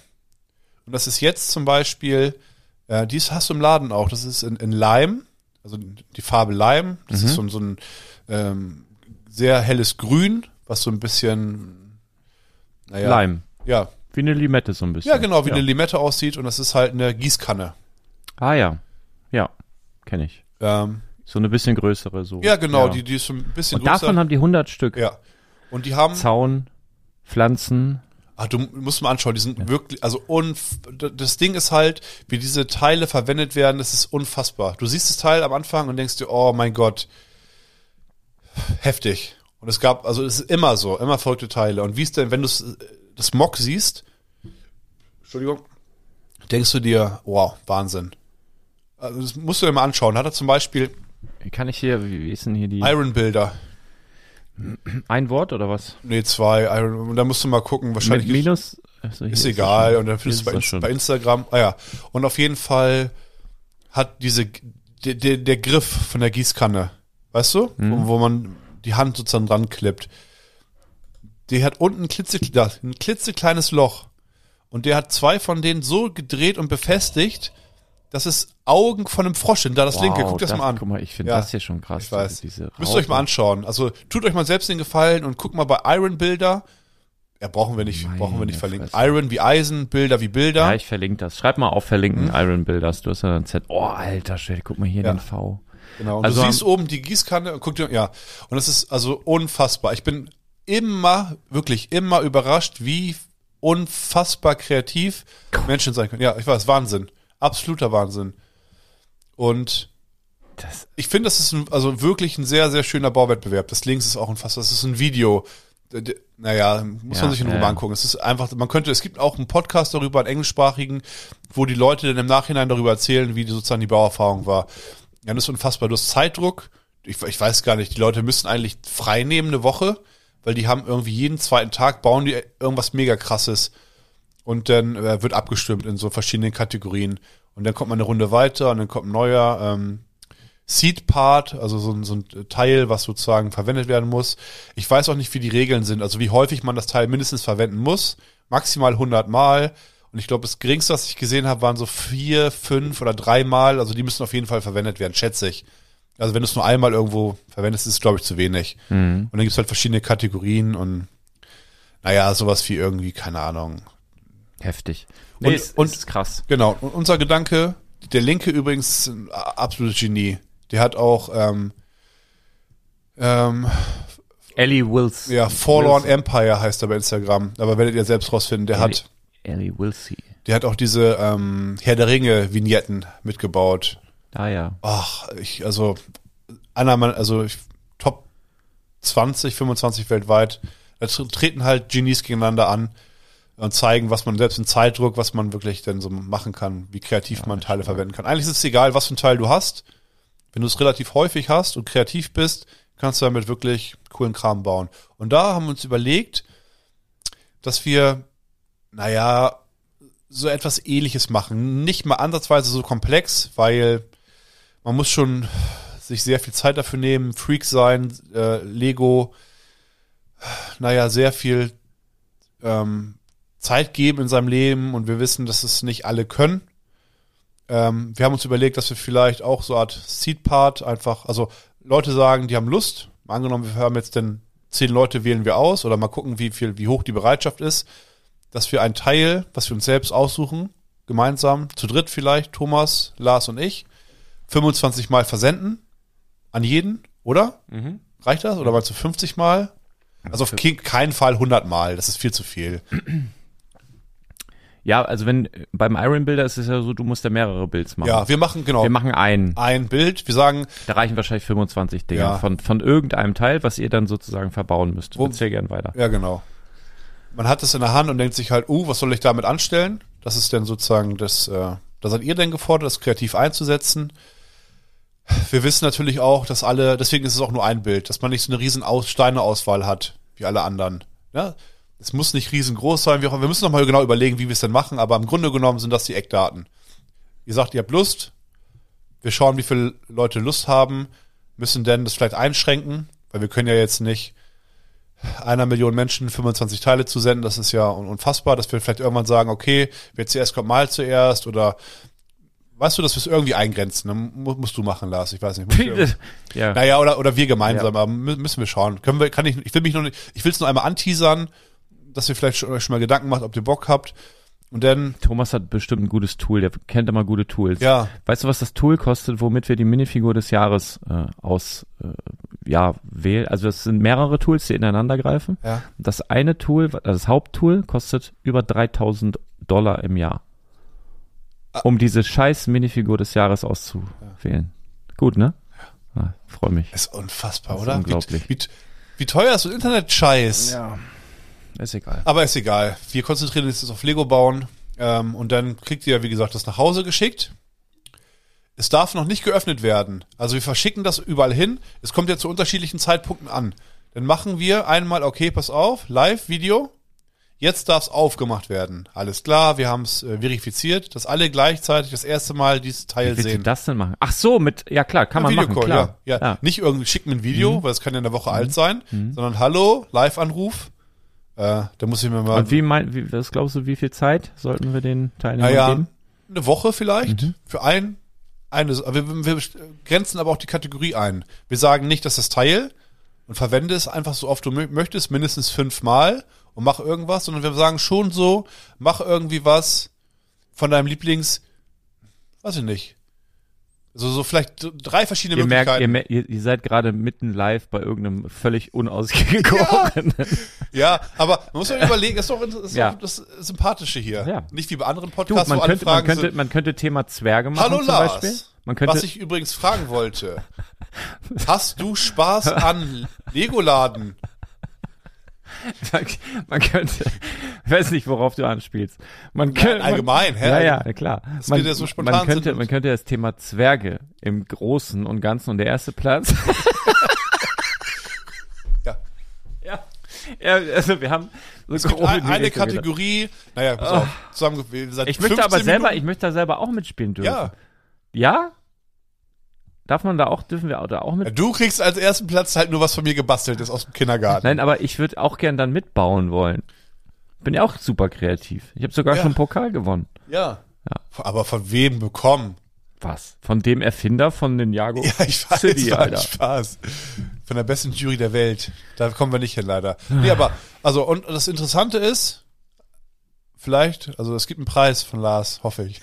Und das ist jetzt zum Beispiel, äh, dies hast du im Laden auch, das ist in, in Lime, also die Farbe Lime, das ist so, ein- so ein ähm, sehr helles Grün, was so ein bisschen, naja, Leim. Ja, Wie eine Limette so ein bisschen. ja genau, wie eine Limette aussieht und das ist halt eine Gießkanne. Ah ja. Ja, kenne ich. Ähm, So eine bisschen größere so. ja, genau, Ja. Die, die ist so ein bisschen Und davon haben die 100 Stück. ja. Und die haben, Zaun, Pflanzen. Ah, du musst mal anschauen, die sind wirklich, also unf das Ding ist halt, wie diese Teile verwendet werden, das ist unfassbar. Du siehst das Teil am Anfang und denkst dir, oh mein Gott, heftig. Und es gab, also es ist immer so, immer verrückte Teile. Und wie ist denn, wenn du das Mock siehst, Entschuldigung, denkst du dir, wow, Wahnsinn. Also das musst du dir mal anschauen. Hat er zum Beispiel Kann ich hier, wie, wie ist denn hier die, Iron Builder. Ein Wort oder was? Nee, zwei. Und da musst du mal gucken, wahrscheinlich Mit Minus? Also ist egal. schon. Und dann findest du ist bei, bei Instagram. Ah ja. Und auf jeden Fall hat diese der, der, der Griff von der Gießkanne, weißt du, Mhm. wo, wo man die Hand sozusagen dran klippt. Der hat unten ein, klitze, ein klitzekleines Loch. Und der hat zwei von denen so gedreht und befestigt, dass es Augen von einem Frosch sind. Da das Wow, linke, guck das, mal an. Guck mal, ich finde Ja, das hier schon krass. Ich weiß. Diese Müsst ihr euch mal anschauen. Also tut euch mal selbst den Gefallen und guckt mal bei Iron Bilder. Ja, brauchen wir nicht, Meine brauchen wir nicht verlinken. Fresse. Iron wie Eisen, Bilder wie Bilder. Ja, ich verlinke das. Schreib mal auf verlinken, Mhm. Iron Builders. Du hast ja ein Z. Oh, alter Schwede, guck mal hier Ja. den V. Genau. Und Also du siehst oben die Gießkanne und guck dir, ja. Und das ist also unfassbar. Ich bin immer, wirklich immer überrascht, wie unfassbar kreativ Menschen sein können. Ja, ich weiß, Wahnsinn. Absoluter Wahnsinn. Und Das, ich finde, das ist ein, also wirklich ein sehr, sehr schöner Bauwettbewerb. Das links ist auch unfassbar. Das ist ein Video. Naja, muss Ja, man sich in Ruhe ja. angucken. Es ist einfach, man könnte, es gibt auch einen Podcast darüber, einen englischsprachigen, wo die Leute dann im Nachhinein darüber erzählen, wie die sozusagen die Bauerfahrung war. Ja, das ist unfassbar. Du hast Zeitdruck. Ich, ich weiß gar nicht, die Leute müssen eigentlich frei nehmen eine Woche, weil die haben irgendwie jeden zweiten Tag bauen die irgendwas mega krasses und dann äh, wird abgestimmt in so verschiedenen Kategorien. Und dann kommt man eine Runde weiter und dann kommt ein neuer ähm, Seed-Part, also so ein, so ein Teil, was sozusagen verwendet werden muss. Ich weiß auch nicht, wie die Regeln sind, also wie häufig man das Teil mindestens verwenden muss. Maximal 100 Mal. Und ich glaube, das geringste, was ich gesehen habe, waren so vier, fünf oder drei Mal. Also die müssen auf jeden Fall verwendet werden, schätze ich. Also wenn du es nur einmal irgendwo verwendest, ist es, glaube ich, zu wenig. Mhm. Und dann gibt's halt verschiedene Kategorien und naja, sowas wie irgendwie, keine Ahnung, heftig. Und- Nee, ist, und- ist krass. Genau. Und unser Gedanke, der Linke übrigens ist ein absolutes Genie. Der hat auch ähm, ähm, Ellie Wills. ja, Forlorn Wilson. Empire heißt er bei Instagram. Aber werdet ihr selbst rausfinden. Der hat, Ellie Wilsey. der hat auch diese ähm, Herr der Ringe Vignetten mitgebaut. Ah ja. Ach, ich, also einer meiner, also ich, Top 20, 25 weltweit. Da tr- treten halt Genies gegeneinander an und zeigen, was man selbst in Zeitdruck, was man wirklich denn so machen kann, wie kreativ man Teile verwenden kann. Eigentlich ist es egal, was für ein Teil du hast. Wenn du es relativ häufig hast und kreativ bist, kannst du damit wirklich coolen Kram bauen. Und da haben wir uns überlegt, dass wir, naja, so etwas ähnliches machen. Nicht mal ansatzweise so komplex, weil man muss schon sich sehr viel Zeit dafür nehmen, Freak sein, äh, Lego, naja, sehr viel ähm, Zeit geben in seinem Leben und wir wissen, dass es nicht alle können. Ähm, wir haben uns überlegt, dass wir vielleicht auch so eine Art Seed-Part einfach, also Leute sagen, die haben Lust. Angenommen, wir haben jetzt denn zehn Leute wählen wir aus oder mal gucken, wie viel, wie hoch die Bereitschaft ist, dass wir ein Teil, was wir uns selbst aussuchen, gemeinsam, zu dritt vielleicht, Thomas, Lars und ich, 25 Mal versenden an jeden, oder? Reicht das? Oder mal zu 50 Mal? Also auf ke- keinen Fall 100 Mal, das ist viel zu viel. Ja, also wenn beim Iron Builder ist es ja so, du musst ja mehrere Builds machen. Ja, wir machen genau Wir machen einen. ein Bild. Wir sagen, Da reichen wahrscheinlich 25 Dinger Ja. von, von irgendeinem Teil, was ihr dann sozusagen verbauen müsst. Wo- Erzähl gern weiter. ja genau. Man hat es in der Hand und denkt sich halt, uh, was soll ich damit anstellen? Das ist dann sozusagen das, äh, da seid ihr denn gefordert, das kreativ einzusetzen. Wir wissen natürlich auch, dass alle, deswegen ist es auch nur ein Bild, dass man nicht so eine riesen Aus Steine-Auswahl hat, wie alle anderen. Ja? Es muss nicht riesengroß sein, auch, wir müssen noch mal genau überlegen, wie wir es denn machen, aber im Grunde genommen sind das die Eckdaten. Ihr sagt, ihr habt Lust, wir schauen, wie viele Leute Lust haben, müssen denn das vielleicht einschränken, weil wir können ja jetzt nicht einer Million Menschen 25 Teile zu senden, das ist ja un- unfassbar, dass wir vielleicht irgendwann sagen, okay, wer zuerst kommt, mal zuerst oder weißt du, dass wir es irgendwie eingrenzen, dann mu- musst du machen, Lars, ich weiß nicht. [LAUGHS] Ja. naja, oder, oder wir gemeinsam, Ja. aber mü- müssen wir schauen. Können wir, kann ich, ich will mich noch nicht, ich will es nur einmal anteasern, dass ihr vielleicht schon, euch schon mal Gedanken macht, ob ihr Bock habt. Und dann, Thomas hat bestimmt ein gutes Tool, der kennt immer gute Tools. ja, Weißt du, was das Tool kostet, womit wir die Minifigur des Jahres äh, aus äh, ja, wählen? Also es sind mehrere Tools, die ineinander greifen. ja, Das eine Tool, also das Haupttool, kostet über 3000 Dollar im Jahr. Ah. Um diese scheiß Minifigur des Jahres auszuwählen. Gut, ne? Ah, Freue mich. ist unfassbar, Das ist oder? unglaublich. Wie, wie, Wie teuer ist so Internet-Scheiß? Ja. Ist egal. Aber ist egal. Wir konzentrieren uns jetzt auf Lego bauen. Ähm, und dann kriegt ihr, wie gesagt, das nach Hause geschickt. Es darf noch nicht geöffnet werden. Also wir verschicken das überall hin. Es kommt ja zu unterschiedlichen Zeitpunkten an. Dann machen wir einmal, okay, pass auf, Live-Video. Jetzt darf es aufgemacht werden. Alles klar, wir haben es äh, verifiziert, dass alle gleichzeitig das erste Mal dieses Teil Wie willst du sehen. das denn machen? Ach so, mit, ja klar, kann man machen, klar. Ja. Ja. Nicht irgendwie schick mir ein Video, Mhm. weil das kann ja eine Woche alt sein, sondern hallo, Live-Anruf. Äh, da muss ich mir mal Und wie mein, wie, was glaubst du, wie viel Zeit sollten wir den Teilnehmern naja, geben? eine Woche vielleicht Mhm. für ein, eine, wir, wir grenzen aber auch die Kategorie ein. Wir sagen nicht, dass das Teil und verwende es einfach so oft du mö- möchtest, mindestens fünfmal und mach irgendwas, sondern wir sagen schon so, mach irgendwie was von deinem Lieblings, weiß ich nicht. Also so vielleicht drei verschiedene Ihr merkt, Möglichkeiten. ihr, mer- ihr, ihr seid gerade mitten live bei irgendeinem völlig unausgegorenen. Ja, [LAUGHS] aber man muss ja überlegen, das ist doch das, ist Ja. das Sympathische hier. Ja. Nicht wie bei anderen Du, Podcasts, man wo alle könnte, man Fragen könnte, sind. man könnte Thema Zwerge machen Hallo zum Lars, Beispiel. Man könnte, was ich übrigens fragen wollte. Hast du Spaß an [LAUGHS] Legoladen? [LAUGHS] man könnte, ich weiß nicht, worauf du anspielst. Man könnte, allgemein, hä? Ja, ja, klar. Das Man, ja so spontan man könnte, man könnte das Thema Zwerge im Großen und Ganzen und der erste Platz. [LAUGHS] Ja. ja. Ja, also wir haben so Es gibt ein, eine Richtung gedacht. Kategorie, naja, pass auf, zusammengewählt. seit Ich möchte 15 aber selber, ich Minuten, möchte da selber auch mitspielen dürfen. Ja, Ja? Darf man da auch, dürfen wir da auch mit? du kriegst als ersten Platz halt nur was von mir gebasteltes aus dem Kindergarten. Nein, aber ich würde auch gern dann mitbauen wollen. Bin ja auch super kreativ. Ich habe sogar Ja. schon einen Pokal gewonnen. Ja. Aber von wem bekommen? Was? Von dem Erfinder von Ninjago Ja, ich weiß, City, Alter. Spaß. Von der besten Jury der Welt. Da kommen wir nicht hin, leider. Nee, aber, also, und das Interessante ist, vielleicht, also es gibt einen Preis von Lars, hoffe ich.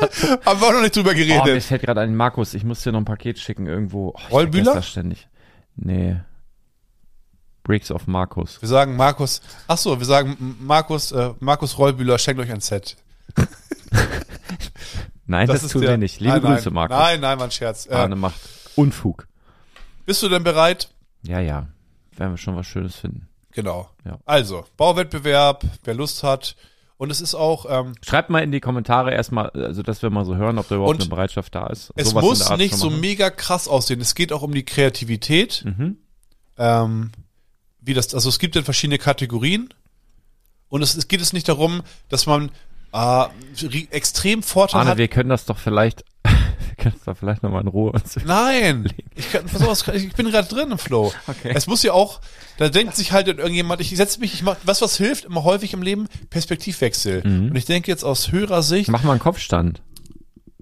[LAUGHS] Haben wir auch noch nicht drüber Oh, mir geredet. fällt gerade ein, Markus, ich muss dir noch ein Paket schicken irgendwo. Oh, Rollbühler? Das ständig. Nee. Bricks of Markus. wir sagen Markus, ach so, wir sagen Markus, äh, Markus Rollbühler schenkt euch ein Set. [LAUGHS] Nein, das, tun der- wir nicht. Liebe nein, Grüße, nein, Markus. Nein, nein, mein Scherz. Äh, Arne macht Unfug. bist du denn bereit? Ja, ja. Werden wir schon was Schönes finden. Genau. Ja. Also, Bauwettbewerb, wer Lust hat. Und es ist auch, ähm, Schreibt mal in die Kommentare erstmal, also dass wir mal so hören, ob da überhaupt eine Bereitschaft da ist. es muss nicht so machen. mega krass aussehen. Es geht auch um die Kreativität. Mhm. ähm, wie das, also es gibt dann verschiedene Kategorien und es, es geht es nicht darum, dass man äh, extrem Vorteil Arne, hat. wir können das doch vielleicht, das doch vielleicht nochmal in Ruhe uns. Nein, ich, kann, auf, ich bin gerade drin im Flow. Okay. Es muss ja auch, da denkt sich halt irgendjemand, ich setze mich, ich mach, was was hilft immer häufig im Leben? Perspektivwechsel. Und ich denke jetzt aus höherer Sicht, Mach mal einen Kopfstand.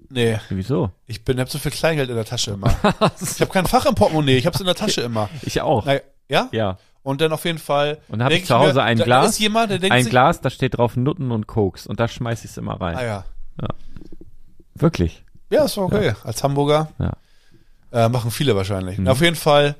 nee, Wieso? ich bin, hab so viel Kleingeld in der Tasche immer. [LAUGHS] ich habe kein Fach im Portemonnaie, ich hab's in der Tasche immer. Ich auch. Na, ja? Ja. Und dann auf jeden Fall. Und dann habe ich zu Hause mir, ein da Glas, ist jemand, der denkt ein sich, Glas, da steht drauf Nutten und Koks und da schmeiß ich es immer rein. Ah ja. Wirklich. Ja, ist okay. Als Hamburger Ja. äh, machen viele wahrscheinlich. Mhm. Auf jeden Fall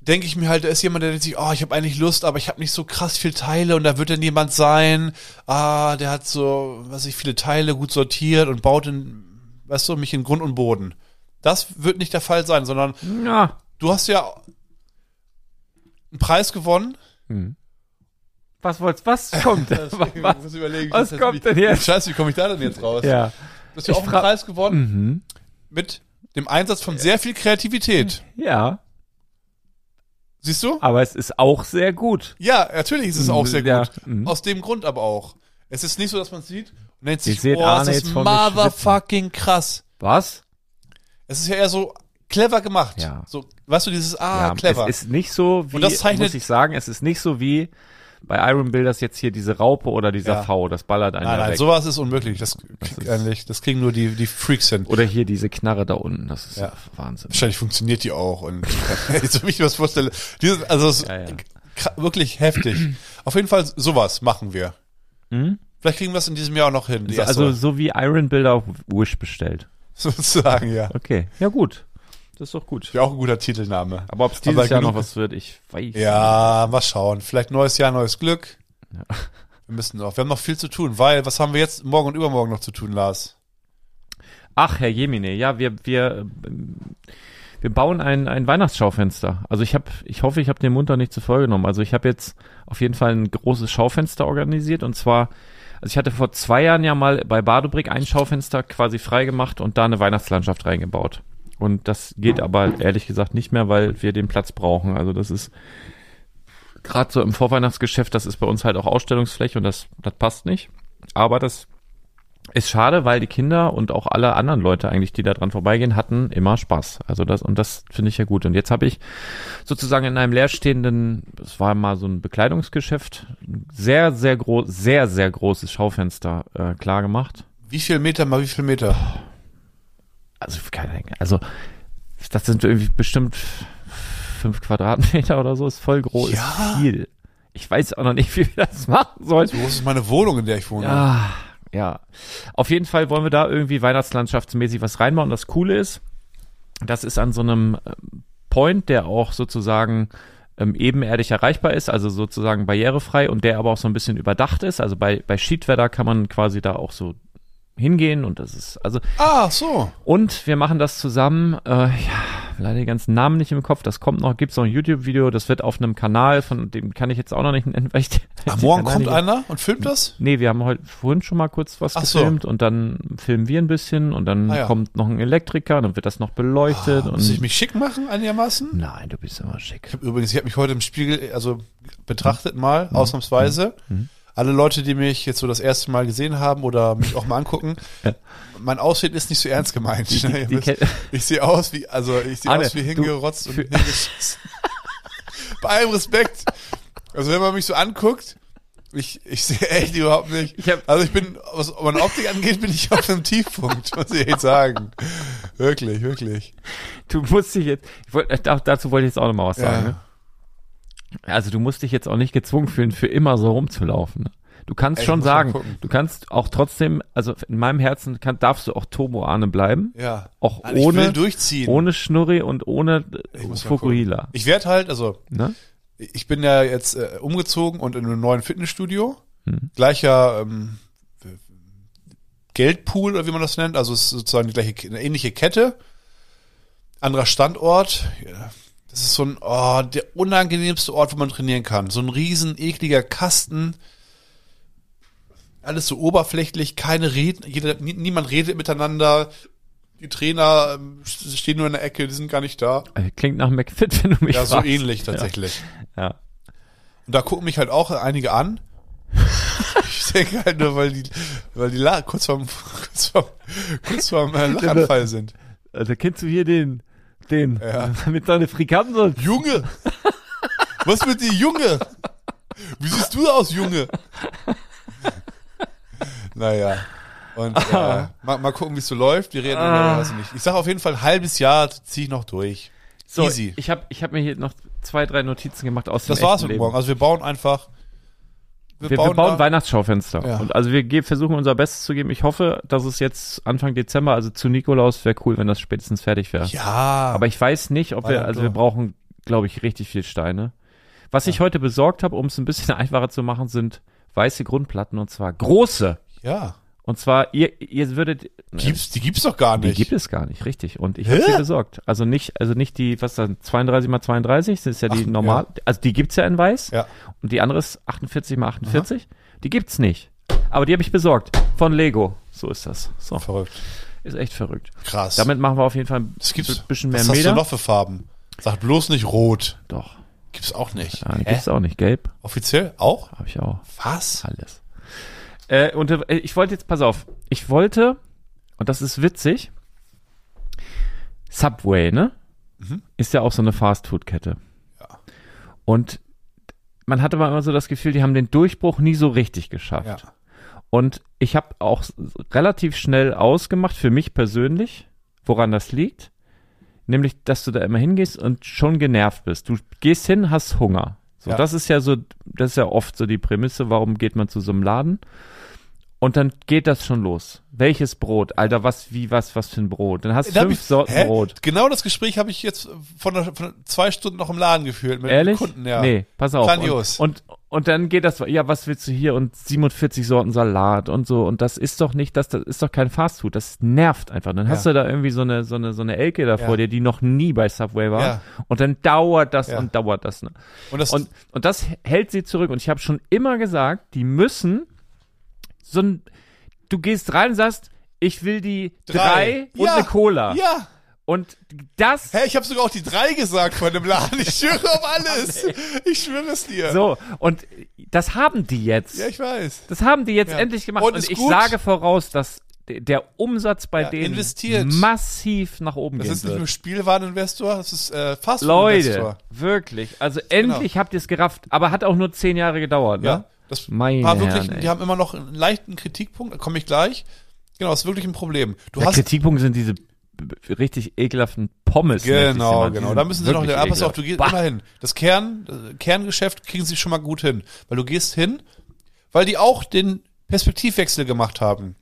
denke ich mir halt, da ist jemand, der denkt sich, oh, ich habe eigentlich Lust, aber ich habe nicht so krass viel Teile und da wird dann jemand sein, ah, der hat so, was ich, viele Teile gut sortiert und baut in, weißt du, mich in Grund und Boden. Das wird nicht der Fall sein, sondern Ja. du hast ja einen Preis gewonnen. Was wollt's, was kommt? [LAUGHS] Was? überlegen, was das kommt denn jetzt? Scheiße, wie komme ich da denn jetzt raus? Ja. Du hast ja auch fra- Preis gewonnen Mhm. mit dem Einsatz von sehr viel Kreativität. Ja. Siehst du? Aber es ist auch sehr gut. Ja, natürlich ist es auch sehr Ja, gut. mhm. Aus dem Grund aber auch. Es ist nicht so, dass man es sieht und Ihr sich, boah, ist das mir motherfucking krass. Was? Es ist ja eher so clever gemacht. Ja. So, weißt du, dieses, ah, ja, clever. Es ist nicht so wie, Und das zeichnet- muss ich sagen, es ist nicht so wie bei Iron Builders jetzt hier diese Raupe oder dieser Ja. V, das ballert einen nein, nein, weg. sowas ist unmöglich. Das, Das ist- eigentlich, das kriegen nur die, die Freaks hin. Oder hier diese Knarre da unten, das ist Ja. Wahnsinn. Wahrscheinlich funktioniert die auch. Und [LAUGHS] jetzt, wenn ich mir das vorstelle, dieses, also ist Ja, ja. wirklich heftig. Auf jeden Fall sowas machen wir. Mhm. Vielleicht kriegen wir es in diesem Jahr auch noch hin. So, also so wie Iron Builder auf Wish bestellt. [LAUGHS] sozusagen, ja. Okay, ja gut. Das ist doch gut. Wäre auch ein guter Titelname. Aber ob es dieses Aber Jahr noch was wird, ich weiß Ja, mal schauen. Vielleicht neues Jahr, neues Glück. Wir müssen noch. Wir haben noch viel zu tun, weil was haben wir jetzt morgen und übermorgen noch zu tun, Lars? Ach, Herr Jemine, ja, wir, wir, ähm, wir bauen ein, ein Weihnachtsschaufenster. Also ich habe, ich hoffe, ich habe den Mund da nicht zu voll genommen. Also ich habe jetzt auf jeden Fall ein großes Schaufenster organisiert und zwar, also ich hatte vor zwei Jahren ja mal bei Badobrick ein Schaufenster quasi frei gemacht und da eine Weihnachtslandschaft reingebaut. Und das geht aber ehrlich gesagt nicht mehr, weil wir den Platz brauchen. Also das ist gerade so im Vorweihnachtsgeschäft, das ist bei uns halt auch Ausstellungsfläche und das, das passt nicht. Aber das ist schade, weil die Kinder und auch alle anderen Leute eigentlich, die da dran vorbeigehen, hatten immer Spaß. Also das und das finde ich ja gut. Und jetzt habe ich sozusagen in einem leerstehenden, es war mal so ein Bekleidungsgeschäft, sehr sehr groß, sehr sehr großes Schaufenster äh, klar gemacht. Wie viel Meter mal wie viel Meter? Also keine Ahnung. Also das sind irgendwie bestimmt fünf Quadratmeter oder so. Ist voll groß. Ja. Ist viel. Ich weiß auch noch nicht, wie wir das machen sollen. So groß ist meine Wohnung, in der ich wohne. Ja, ja. Auf jeden Fall wollen wir da irgendwie weihnachtslandschaftsmäßig was reinbauen. Das Coole ist, das ist an so einem ähm, Point, der auch sozusagen ähm, ebenerdig erreichbar ist, also sozusagen barrierefrei und der aber auch so ein bisschen überdacht ist. Also bei, bei Schiedwetter kann man quasi da auch so hingehen und das ist, also Ah, so. und wir machen das zusammen. Äh, ja, leider die ganzen Namen nicht im Kopf. Das kommt noch. Gibt's noch ein YouTube-Video. Das wird auf einem Kanal, von dem kann ich jetzt auch noch nicht nennen, [LAUGHS] weil ich. Ah, den morgen kommt einer und filmt das? Nee, wir haben heute vorhin schon mal kurz was Ach so. gefilmt und dann filmen wir ein bisschen und dann Ah ja. kommt noch ein Elektriker, dann wird das noch beleuchtet Muss ich mich schick machen einigermaßen? Nein, du bist immer schick. Ich hab übrigens, ich habe mich heute im Spiegel, also betrachtet mal, Mhm. ausnahmsweise. Alle Leute, die mich jetzt so das erste Mal gesehen haben oder mich auch mal angucken, [LAUGHS] Ja. mein Aussehen ist nicht so ernst gemeint. Die- Ihr die wisst, ich sehe aus wie, also ich sehe aus wie hingerotzt und hingeschissen. [LAUGHS] Bei allem Respekt. Also wenn man mich so anguckt, ich, ich sehe echt überhaupt nicht. Ich hab- also ich bin, was meine Optik angeht, bin ich auf einem Tiefpunkt, muss ich echt sagen. Wirklich, wirklich. Du musst dich jetzt, ich wollt, äh, da- dazu wollte ich jetzt auch noch mal was Ja. sagen. Ne? Also du musst dich jetzt auch nicht gezwungen fühlen, für immer so rumzulaufen. Ne? Du kannst Ey, schon sagen, du kannst auch trotzdem, also in meinem Herzen kann, darfst du auch Turbo Arne bleiben, Ja. auch will ohne, durchziehen. ohne Schnurri und ohne äh, Fukuhila. Ich werde halt, also Ne? ich bin ja jetzt äh, umgezogen und in einem neuen Fitnessstudio. Mhm. Gleicher ähm, Geldpool oder wie man das nennt. Also es ist sozusagen die gleiche, eine ähnliche Kette. Anderer Standort. Ja, Das ist so ein, oh, der unangenehmste Ort, wo man trainieren kann. So ein riesen, ekliger Kasten. Alles so oberflächlich, keine Reden, jeder, nie, niemand redet miteinander. Die Trainer ähm, stehen nur in der Ecke, die sind gar nicht da. Äh, Klingt nach McFit, wenn du mich Ja, so fragst. ähnlich tatsächlich. Ja. Und da gucken mich halt auch einige an. [LAUGHS] Ich denke halt nur, weil die, weil die La kurz vorm, [LAUGHS] kurz vorm, kurz vorm äh, Lachanfall sind. Also kennst du hier den, den, Ja. [LAUGHS] mit seiner Frikandel? Junge! Was mit dir, Junge? Wie siehst du aus, Junge? Naja. Und äh, [LAUGHS] mal, mal gucken, wie es so läuft. Wir reden Ah. über, nicht. Ich sage auf jeden Fall, halbes Jahr ziehe ich noch durch. So, Easy. ich habe ich hab mir hier noch zwei, drei Notizen gemacht aus Das dem war's echten mit Leben. morgen. Also wir bauen einfach. Wir, wir bauen, da- Weihnachtsschaufenster. Ja. Und also wir ge- versuchen unser Bestes zu geben. Ich hoffe, dass es jetzt Anfang Dezember, also zu Nikolaus, wäre cool, wenn das spätestens fertig wäre. Ja. Aber ich weiß nicht, ob wir, also wir brauchen, glaube ich, richtig viel Steine. Was ich heute besorgt habe, um es ein bisschen [LAUGHS] einfacher zu machen, sind weiße Grundplatten und zwar große. ja. Und zwar, ihr, ihr würdet. Gibt's, die gibt's doch gar Die nicht. gibt es gar nicht, richtig. Und ich habe sie besorgt. Also nicht, also nicht die, was dann, 32 mal 32, das ist ja die Ach, normal, also die gibt's ja in weiß. Ja. Und die andere ist 48 mal 48. Die gibt's nicht. Aber die habe ich besorgt. Von Lego. So ist das. So. Verrückt. Ist echt verrückt. Krass. Damit machen wir auf jeden Fall ein bisschen mehr was hast Meter. du noch für Farben? Sag bloß nicht rot. Doch. Gibt's auch nicht. Ja, die gibt's auch nicht. Gelb Offiziell auch? habe ich auch. Was? Alles. Äh, und äh, ich wollte jetzt, pass auf, ich wollte, und das ist witzig, Subway, ne? Mhm. Ist ja auch so eine Fastfood-Kette. Ja. Und man hatte aber immer so das Gefühl, die haben den Durchbruch nie so richtig geschafft. Ja. Und ich habe auch relativ schnell ausgemacht, für mich persönlich, woran das liegt. Nämlich, dass du da immer hingehst und schon genervt bist. Du gehst hin, hast Hunger. So, Ja. das ist ja so, das ist ja oft so die Prämisse, warum geht man zu so einem Laden? Und dann geht das schon los. Welches Brot? Alter, was, wie, was, was für ein Brot? Dann hast du Da fünf ich- Sorten hä? Brot. Genau das Gespräch habe ich jetzt von, einer, von zwei Stunden noch im Laden geführt mit Ehrlich? Kunden, ja. Nee, pass auf. Grandios. Und, und, und dann geht das, ja, was willst du hier? Und 47 Sorten Salat und so. Und das ist doch nicht, das, das ist doch kein Fastfood. Das nervt einfach. Dann hast Ja. du da irgendwie so eine, so eine, so eine Elke da Ja. vor dir, die noch nie bei Subway war. Ja. Und dann dauert das und dauert das. Ne? Und das, Und, und das hält sie zurück. Und ich habe schon immer gesagt, die müssen so ein, du gehst rein und sagst, ich will die drei, und Ja. eine Cola. ja. Und das, Hä, ich habe sogar auch die drei gesagt von dem Laden. Ich schwöre auf alles. [LAUGHS] Ich schwöre es dir. so, und das haben die jetzt. Ja, ich weiß. Das haben die jetzt Ja. endlich gemacht. Und Und, ich gut. sage voraus, dass de- der Umsatz bei Ja, denen investiert. massiv nach oben Das gehen ist nicht nur. Spielwareninvestor, das ist äh, Leute, Fastfood-Investor. wirklich. Also endlich habt ihr es gerafft. Aber hat auch nur zehn Jahre gedauert. Ne? Ja, das Meine war wirklich, Herren, die haben immer noch einen leichten Kritikpunkt, da komme ich gleich. Genau, das ist wirklich ein Problem. Du Der hast Kritikpunkt sind diese richtig ekelhaften Pommes. sie Genau, genau. Da müssen sie noch, ah, pass auf, du gehst Bah. immer hin. Das Kern, äh, Kerngeschäft kriegen sie schon mal gut hin. Weil du gehst hin, weil die auch den Perspektivwechsel gemacht haben.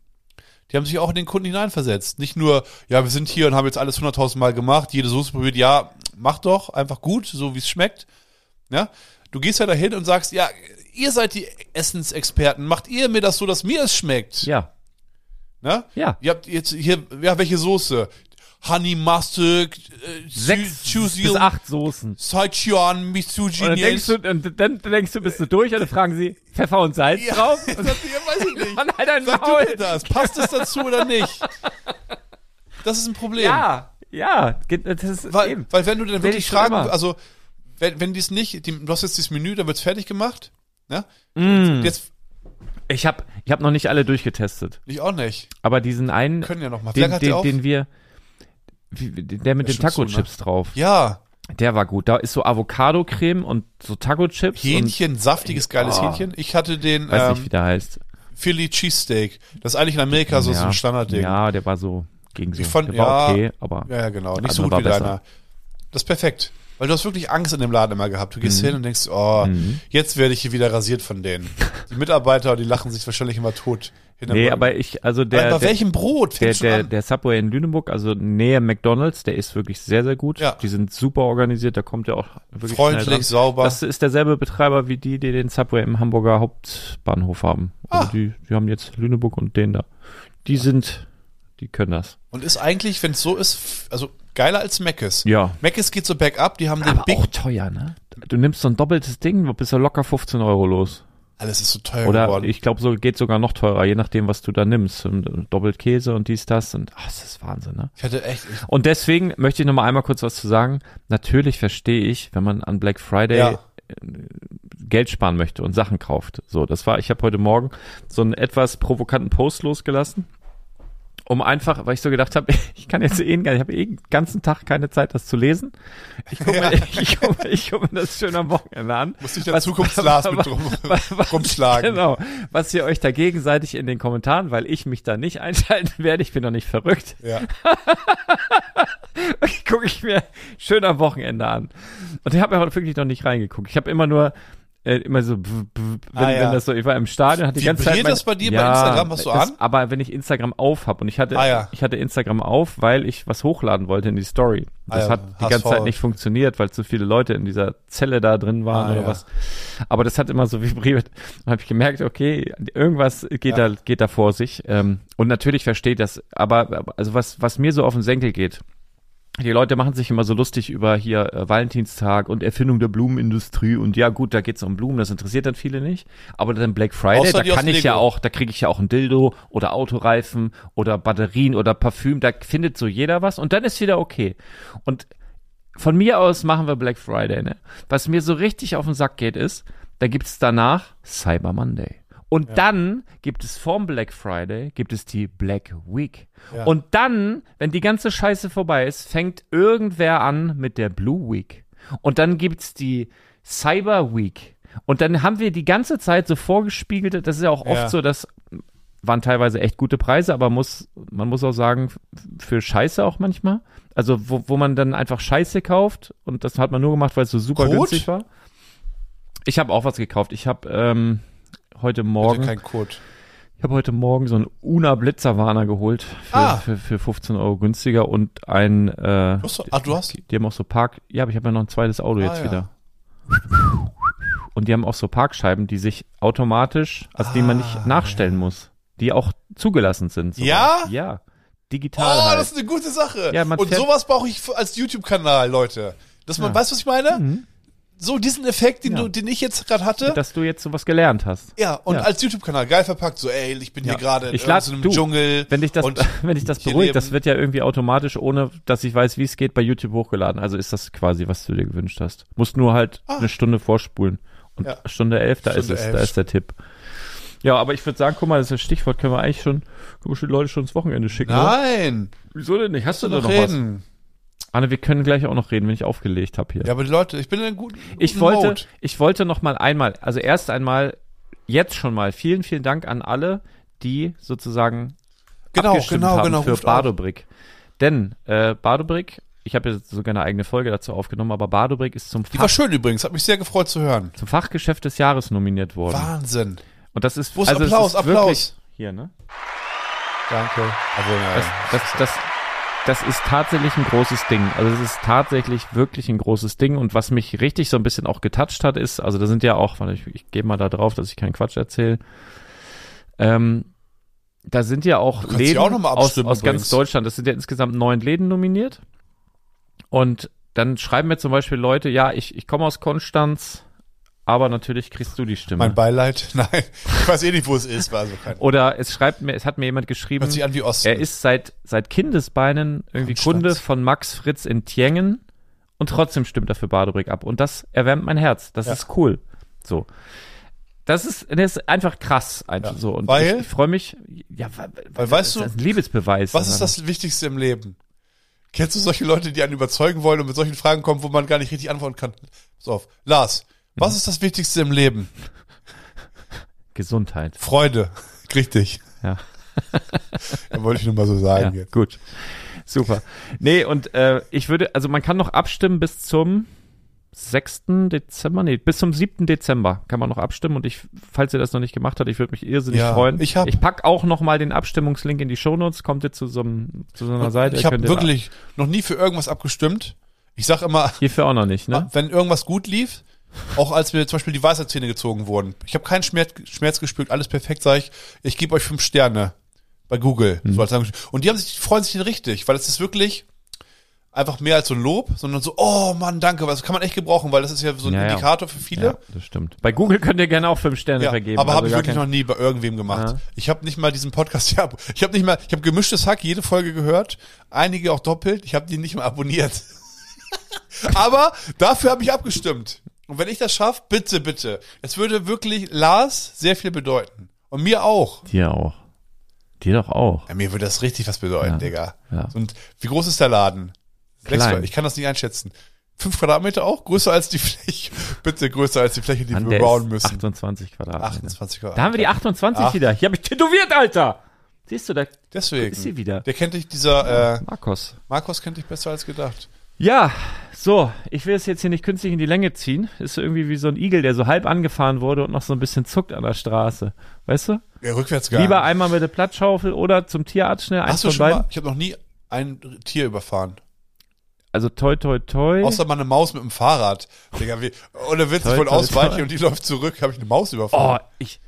Die haben sich auch in den Kunden hineinversetzt. Nicht nur, ja, wir sind hier und haben jetzt alles 100.000 Mal gemacht, jede Soße probiert, ja, mach doch, einfach gut, so wie es schmeckt. Ja, du gehst ja dahin und sagst, ja, ihr seid die Essensexperten, macht ihr mir das so, dass mir es schmeckt. Ja, Ne? ja. Ihr habt jetzt hier, ja, welche Soße? Honey Mustard, äh, Sechs Chu- bis Chusil, acht Soßen. Saichuan, Und dann denkst du, und dann denkst du, bist du durch und dann fragen sie, Pfeffer und Salz ja, drauf? [LAUGHS] das, ja, weiß ich nicht. [LAUGHS] Mann, halt Sag du Maul. mir das. Passt es dazu oder nicht? Das ist ein Problem. Ja, ja, das ist Weil, eben. weil wenn du dann wirklich fragen, also wenn, wenn dies nicht, die, du hast jetzt dieses Menü, dann wird's fertig gemacht. Ne? Mm. Jetzt, Ich habe ich hab noch nicht alle durchgetestet, ich auch nicht. aber diesen einen, Können ja noch mal. Wie den, den, den wir, wie- der mit Der den zu, Taco-Chips drauf, ja, der war gut. Da ist so Avocado-Creme und so Taco-Chips Hähnchen, saftiges, geiles Oh. Hähnchen. Ich hatte den und weiß nicht, wie ähm, der heißt. Philly Cheesesteak. Das ist eigentlich in Amerika so, so ein Standardding. Ja, der war so gegen so. Ich fand- der war ja, okay, aber Ja, ja, genau. Nicht so gut wie besser. deiner. Das ist perfekt. Weil du hast wirklich Angst in dem Laden immer gehabt. Du gehst Mhm. hin und denkst, oh, jetzt werde ich hier wieder rasiert von denen. Die Mitarbeiter, die lachen sich wahrscheinlich immer tot. nee, aber ich, also Aber der, bei der, welchem Brot der, der, der Subway in Lüneburg, also nähe McDonalds, der ist wirklich sehr, sehr gut. Ja. Die sind super organisiert, da kommt ja auch wirklich Freundlich, sauber. Das ist derselbe Betreiber wie die, die den Subway im Hamburger Hauptbahnhof haben. Also Ah. die, die haben jetzt Lüneburg und den da. Die sind, die können das. und ist eigentlich, wenn es so ist, also geiler als Mc's. Ja. Mc's geht so bergab, die haben den Aber Big, auch teuer, ne? Du nimmst so ein doppeltes Ding, bist du locker 15 Euro los. alles ist so teuer Oder geworden. ich glaube, so geht sogar noch teurer, je nachdem, was du da nimmst. Und Doppelt Käse und dies, das. Und ach, das ist Wahnsinn, ne? Ich hatte echt, ich, Und deswegen möchte ich noch mal einmal kurz was zu sagen. Natürlich verstehe ich, wenn man an Black Friday Ja. äh, Geld sparen möchte und Sachen kauft. So, das war, ich habe heute Morgen so einen etwas provokanten Post losgelassen. Um einfach, weil ich so gedacht habe, [LAUGHS] ich kann jetzt eh, ich habe eh den ganzen Tag keine Zeit, das zu lesen. Ich gucke mir, [LAUGHS] ich guck, ich guck mir das schön am Wochenende an. muss ich der Was- Zukunftsglas mit [LAUGHS] drum, was- was- rumschlagen. Genau. Was ihr euch da gegenseitig in den Kommentaren, weil ich mich da nicht einschalten werde, ich bin doch nicht verrückt, Ja. gucke ich mir schön am Wochenende an. Und ich habe ja wirklich noch nicht reingeguckt. Ich habe immer nur äh, immer so, bw- bw- wenn, Ah, ja. wenn das so, ich war im Stadion, hatte die ganze Zeit. Vibriert das bei dir bei Instagram? Hast du das, an? Aber wenn ich Instagram auf habe und ich hatte, Ah, ja. ich hatte Instagram auf, weil ich was hochladen wollte in die Story. Ah, Das ja, hat die ganze. Zeit nicht funktioniert, weil zu viele Leute in dieser Zelle da drin waren Ah, oder ja. was. Aber das hat immer so [LAUGHS] vibriert. Dann habe ich gemerkt, okay, irgendwas geht Ja. da geht da vor sich. Ähm, und natürlich versteht das, aber aber- also was was mir so auf den Senkel geht. Die Leute machen sich immer so lustig über hier äh, Valentinstag und Erfindung der Blumenindustrie und ja gut, da geht's um Blumen, das interessiert dann viele nicht. Aber dann Black Friday, Außer da kann ich ja Lego. auch, da kriege ich ja auch ein Dildo oder Autoreifen oder Batterien oder Parfüm, da findet so jeder was und dann ist wieder okay. Und von mir aus machen wir Black Friday, ne? Was mir so richtig auf den Sack geht, ist, da gibt's danach Cyber Monday. Und dann gibt es vorm Black Friday, gibt es die Black Week. Ja. Und dann, wenn die ganze Scheiße vorbei ist, fängt irgendwer an mit der Blue Week. Und dann gibt's die Cyber Week. Und dann haben wir die ganze Zeit so vorgespiegelte, das ist ja auch oft Ja. so, dass waren teilweise echt gute Preise, aber muss, man muss auch sagen, für Scheiße auch manchmal. Also, wo, wo man dann einfach Scheiße kauft und das hat man nur gemacht, weil es so super Code? günstig war. Ich habe auch was gekauft. Ich habe ähm, heute Bitte Morgen, kein Code. Ich habe heute Morgen so einen Una Blitzerwarner geholt für, Ah. für, für 15 Euro günstiger und ein äh, Du ah, du hast- die, die haben auch so Park, ja, aber ich habe ja noch ein zweites Auto Ah, jetzt ja. wieder. Und die haben auch so Parkscheiben, die sich automatisch, also die man Ah, nicht nachstellen muss, die auch zugelassen sind. sogar. Ja? Ja. Oh, Digital halt. das ist eine gute Sache. Ja, man Und sowas brauche ich als YouTube-Kanal, Leute. Dass man, Ja. weißt du, was ich meine? Mhm. So diesen Effekt, den, Ja. du, den ich jetzt gerade hatte. dass du jetzt sowas gelernt hast. ja, und Ja. als YouTube-Kanal geil verpackt, so, ey, ich bin Ja. hier gerade in Ich lad- so einem du, Dschungel. Wenn dich das, [LAUGHS] wenn dich das beruhigt, das wird ja irgendwie automatisch, ohne dass ich weiß, wie es geht, bei YouTube hochgeladen. Also ist das quasi, was du dir gewünscht hast. Musst nur halt Ah. eine Stunde vorspulen. Und. Stunde elf, da Stunde ist es, elf. da ist der Tipp. Ja, aber ich würde sagen, guck mal, das ist das Stichwort, können wir eigentlich schon, können wir schon die Leute schon ins Wochenende schicken. oder? Nein, Wieso denn nicht? Hast du da noch noch was? Anne, wir können gleich auch noch reden, wenn ich aufgelegt habe hier. Ja, aber die Leute, ich bin in einem guten, guten Ich wollte, Mode. ich wollte noch mal einmal, also erst einmal, jetzt schon mal, vielen, vielen Dank an alle, die sozusagen Genau, abgestimmt genau, haben genau, für auf. Bardobrick. Denn äh, Bardobrick, ich habe jetzt sogar eine eigene Folge dazu aufgenommen, aber Bardobrick ist zum, Die war Fach, schön übrigens, hat mich sehr gefreut zu hören. zum Fachgeschäft des Jahres nominiert worden. Wahnsinn. Und das ist, Wo ist also Applaus, ist Applaus? Wirklich, hier, ne? Danke. Also, Das, das, das, das ist tatsächlich ein großes Ding. Also es ist tatsächlich wirklich ein großes Ding. Und was mich richtig so ein bisschen auch getoucht hat, ist, also da sind ja auch, ich, ich gehe mal da drauf, dass ich keinen Quatsch erzähle. Ähm, da sind ja auch Läden auch aus, aus ganz. Deutschland. Das sind ja insgesamt neun Läden nominiert. Und dann schreiben mir zum Beispiel Leute, ja, ich, ich komme aus Konstanz, aber natürlich kriegst du die Stimme. mein Beileid. [LAUGHS] Nein, ich weiß eh nicht, wo es ist. War also kein, Oder es schreibt mir, es hat mir jemand geschrieben, hört sich an wie Osten. er ist seit, seit Kindesbeinen irgendwie Konstanz. Kunde von Max Fritz in Tjengen und trotzdem stimmt er für Badebrick ab. Und das erwärmt mein Herz. Das Ja. ist cool. So. Das ist, das ist einfach krass. Einfach Ja. so. Und Weil- ich, ich freue mich, ja, weil, Weil weißt das du, ist ein Liebesbeweis. was ist das Wichtigste im Leben? Kennst du solche Leute, die einen überzeugen wollen und mit solchen Fragen kommen, wo man gar nicht richtig antworten kann? Pass auf. Lars. Was ist das Wichtigste im Leben? Gesundheit. Freude. Richtig. Ja. Ja, wollte ich nur mal so sagen Ja, jetzt. gut. Super. Nee, und äh, ich würde, also man kann noch abstimmen bis zum 6. Dezember, nee, bis zum 7. Dezember kann man noch abstimmen und ich, falls ihr das noch nicht gemacht habt, ich würde mich irrsinnig Ja, freuen. ich hab- ich pack auch noch mal den Abstimmungslink in die Shownotes, kommt ihr zu so, einem, zu so einer Seite. ich habe wirklich noch nie für irgendwas abgestimmt. Ich sag immer, Hierfür auch noch nicht, ne? wenn irgendwas gut lief, auch als mir zum Beispiel die Weisheitszähne gezogen wurden. Ich habe keinen Schmerz, Schmerz gespürt, alles perfekt, sage ich, ich gebe euch fünf Sterne bei Google. Mhm. So als. Und die haben sich, die freuen sich richtig, weil es ist wirklich einfach mehr als so ein Lob, sondern so, oh Mann, danke, was kann man echt gebrauchen, weil das ist ja so ein Ja. Indikator für viele. Ja, das stimmt. Bei Google könnt ihr gerne auch fünf Sterne Ja, vergeben. aber also habe ich wirklich kein- noch nie bei irgendwem gemacht. Ja. Ich habe nicht mal diesen Podcast ja, ich habe nicht mal, ich habe gemischtes Hack jede Folge gehört, einige auch doppelt, ich habe die nicht mal abonniert. [LAUGHS] aber dafür habe ich abgestimmt. Und wenn ich das schaffe, bitte, bitte. Es würde wirklich Lars sehr viel bedeuten und mir auch. Dir auch. Dir doch auch. Ja, mir würde das richtig was bedeuten, Ja. Digga. Ja. Und wie groß ist der Laden? Klein. ich kann das nicht einschätzen. Fünf Quadratmeter auch? Größer als die Fläche? [LAUGHS] Bitte größer als die Fläche, die Mann, wir bauen müssen. 28 Quadratmeter. 28 Quadratmeter. Da haben wir die 28 Ach. wieder. Hier habe ich tätowiert, Alter. Siehst du, da Deswegen. ist sie wieder. Der kennt dich, dieser äh, Markus. Markus kennt dich besser als gedacht. Ja, so, ich will es jetzt hier nicht künstlich in die Länge ziehen. Ist so irgendwie wie so ein Igel, der so halb angefahren wurde und noch so ein bisschen zuckt an der Straße. Weißt du? Ja, rückwärts gar Lieber einmal mit der Plattschaufel oder zum Tierarzt schnell, eins Hast du schon beiden. mal, ich habe noch nie ein Tier überfahren. Also toi toi toi. Außer mal eine Maus mit dem Fahrrad. Digga, wie, ohne Witz, Toi, ich wollte ausweichen toi. und die läuft zurück, habe ich eine Maus oh, überfahren. ich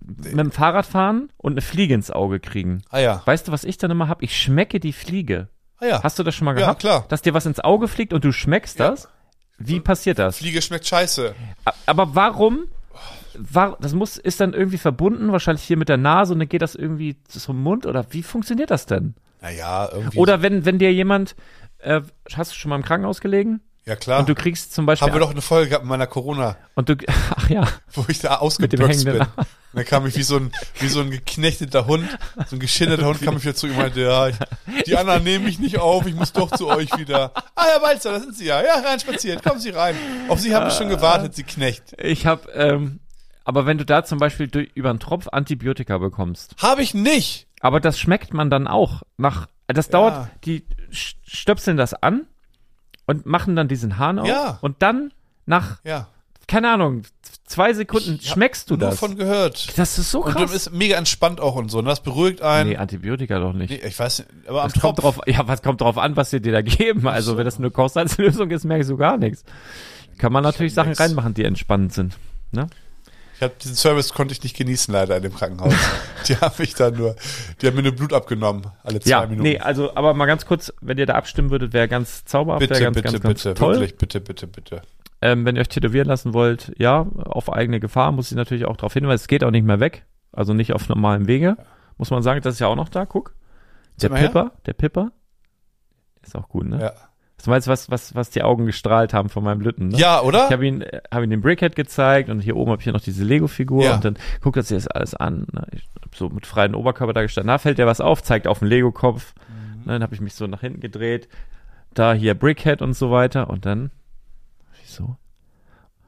mit dem Fahrrad fahren und eine Fliege ins Auge kriegen. Ah ja. Weißt du, was ich dann immer hab? Ich schmecke die Fliege. Ah ja. Hast du das schon mal Ja, gehabt? klar. Dass dir was ins Auge fliegt und du schmeckst Ja. das? Wie passiert das? Fliege schmeckt scheiße. Aber warum? War, das muss, ist dann irgendwie verbunden, wahrscheinlich hier mit der Nase und dann geht das irgendwie zum Mund oder wie funktioniert das denn? Naja, irgendwie. Oder wenn, wenn dir jemand, äh, hast du schon mal im Krankenhaus gelegen ja klar. und du kriegst zum Beispiel, Haben wir doch eine Folge gehabt mit meiner Corona, und du, [LAUGHS] ach ja, wo ich da mit dem ausgebüxt bin. Und dann kam ich wie so ein, wie so ein geknechteter Hund, so ein geschindeter Hund kam ich wieder zu ihm und meinte, ja, ich, die anderen nehmen mich nicht auf, ich muss doch zu euch wieder. Ah, Herr Walzer, da sind Sie ja. Ja, rein spaziert, kommen Sie rein. Auf Sie haben wir schon gewartet, Sie Knecht. ich hab, ähm, aber wenn du da zum Beispiel durch, über einen Tropf Antibiotika bekommst, Habe ich nicht. aber das schmeckt man dann auch nach, das dauert, die sch- stöpseln das an und machen dann diesen Hahn auf Ja. und dann nach Ja. keine Ahnung, zwei Sekunden Ich schmeckst du nur das. von gehört. das ist so Und krass. ist mega entspannt auch und so. Und das beruhigt einen. nee, Antibiotika doch nicht. Nee, ich weiß nicht, aber am Das kommt drauf, ja, was kommt drauf an, was sie dir da geben? Also, wenn das eine Kochsalzlösung ist, merkst du gar nichts. Kann man natürlich Sachen nix. reinmachen, die entspannend sind. Ne? Ich hab, diesen Service konnte ich nicht genießen leider in dem Krankenhaus. [LAUGHS] die haben mich da nur, die haben mir nur Blut abgenommen alle zwei Ja, Minuten. nee, also, aber mal ganz kurz, wenn ihr da abstimmen würdet, wäre ganz zauberhaft, wäre bitte, ganz, bitte, ganz, ganz bitte, toll. wirklich, bitte, bitte, bitte. Ähm, wenn ihr euch tätowieren lassen wollt, ja, auf eigene Gefahr, muss ich natürlich auch darauf hinweisen, es geht auch nicht mehr weg. Also nicht auf normalem Wege. Muss man sagen, das ist ja auch noch da, guck. Der mal her. Pipper, der Pipper. Ist auch gut, ne? Ja, Du weißt, was, was, was die Augen gestrahlt haben von meinem Lütten, ne? ja oder? Ich habe ihn, hab ihn den Brickhead gezeigt und hier oben habe ich hier noch diese Lego-Figur Ja. und dann guckt er sich das alles an. Ne? Ich hab so mit freiem Oberkörper da gestanden. Da fällt der was auf, zeigt auf den Lego-Kopf. Mhm. Ne, dann habe ich mich so nach hinten gedreht. Da hier Brickhead und so weiter. Und dann ich so,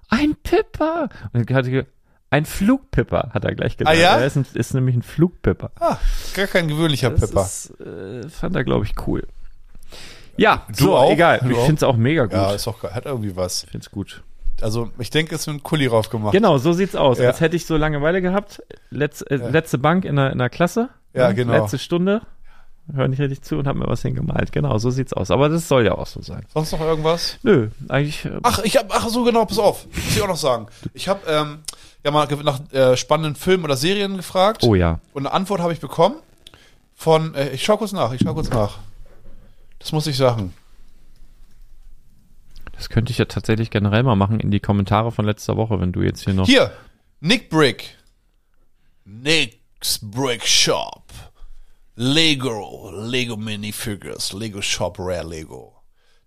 ein Pipper. Und dann hat er ge- ein Flugpipper, hat er gleich gesagt. Ah, ja? Er ist, ein, ist nämlich ein Flugpipper. Ah, gar kein gewöhnlicher Das Pipper. ist, äh, fand er, glaube ich, cool. Ja, Du so, auch? egal. Du ich finde es auch mega gut. Ja, ist auch. Hat irgendwie was. ich finde es gut. Also, ich denke, es ist ein Kuli drauf gemacht. Genau, so sieht's aus. Ja. Als hätte ich so Langeweile gehabt. Letz, äh, Ja. Letzte Bank in der, in der Klasse. Ja, Ne? genau. Letzte Stunde. Hör nicht richtig zu und hab mir was hingemalt. Genau, so sieht's aus. Aber das soll ja auch so sein. Sonst noch irgendwas? Nö, eigentlich. Äh, Ach, ich hab, ach so, genau, pass auf. Muss ich auch noch sagen. Ich habe ähm, ja mal nach äh, spannenden Filmen oder Serien gefragt. oh ja. Und eine Antwort habe ich bekommen von, äh, ich schau kurz nach, ich schau kurz nach. Das muss ich sagen. Das könnte ich ja tatsächlich generell mal machen in die Kommentare von letzter Woche, wenn du jetzt hier noch. Hier, Nick Brick. Nick's Brick Shop. Lego, Lego Minifigures, Lego Shop Rare Lego.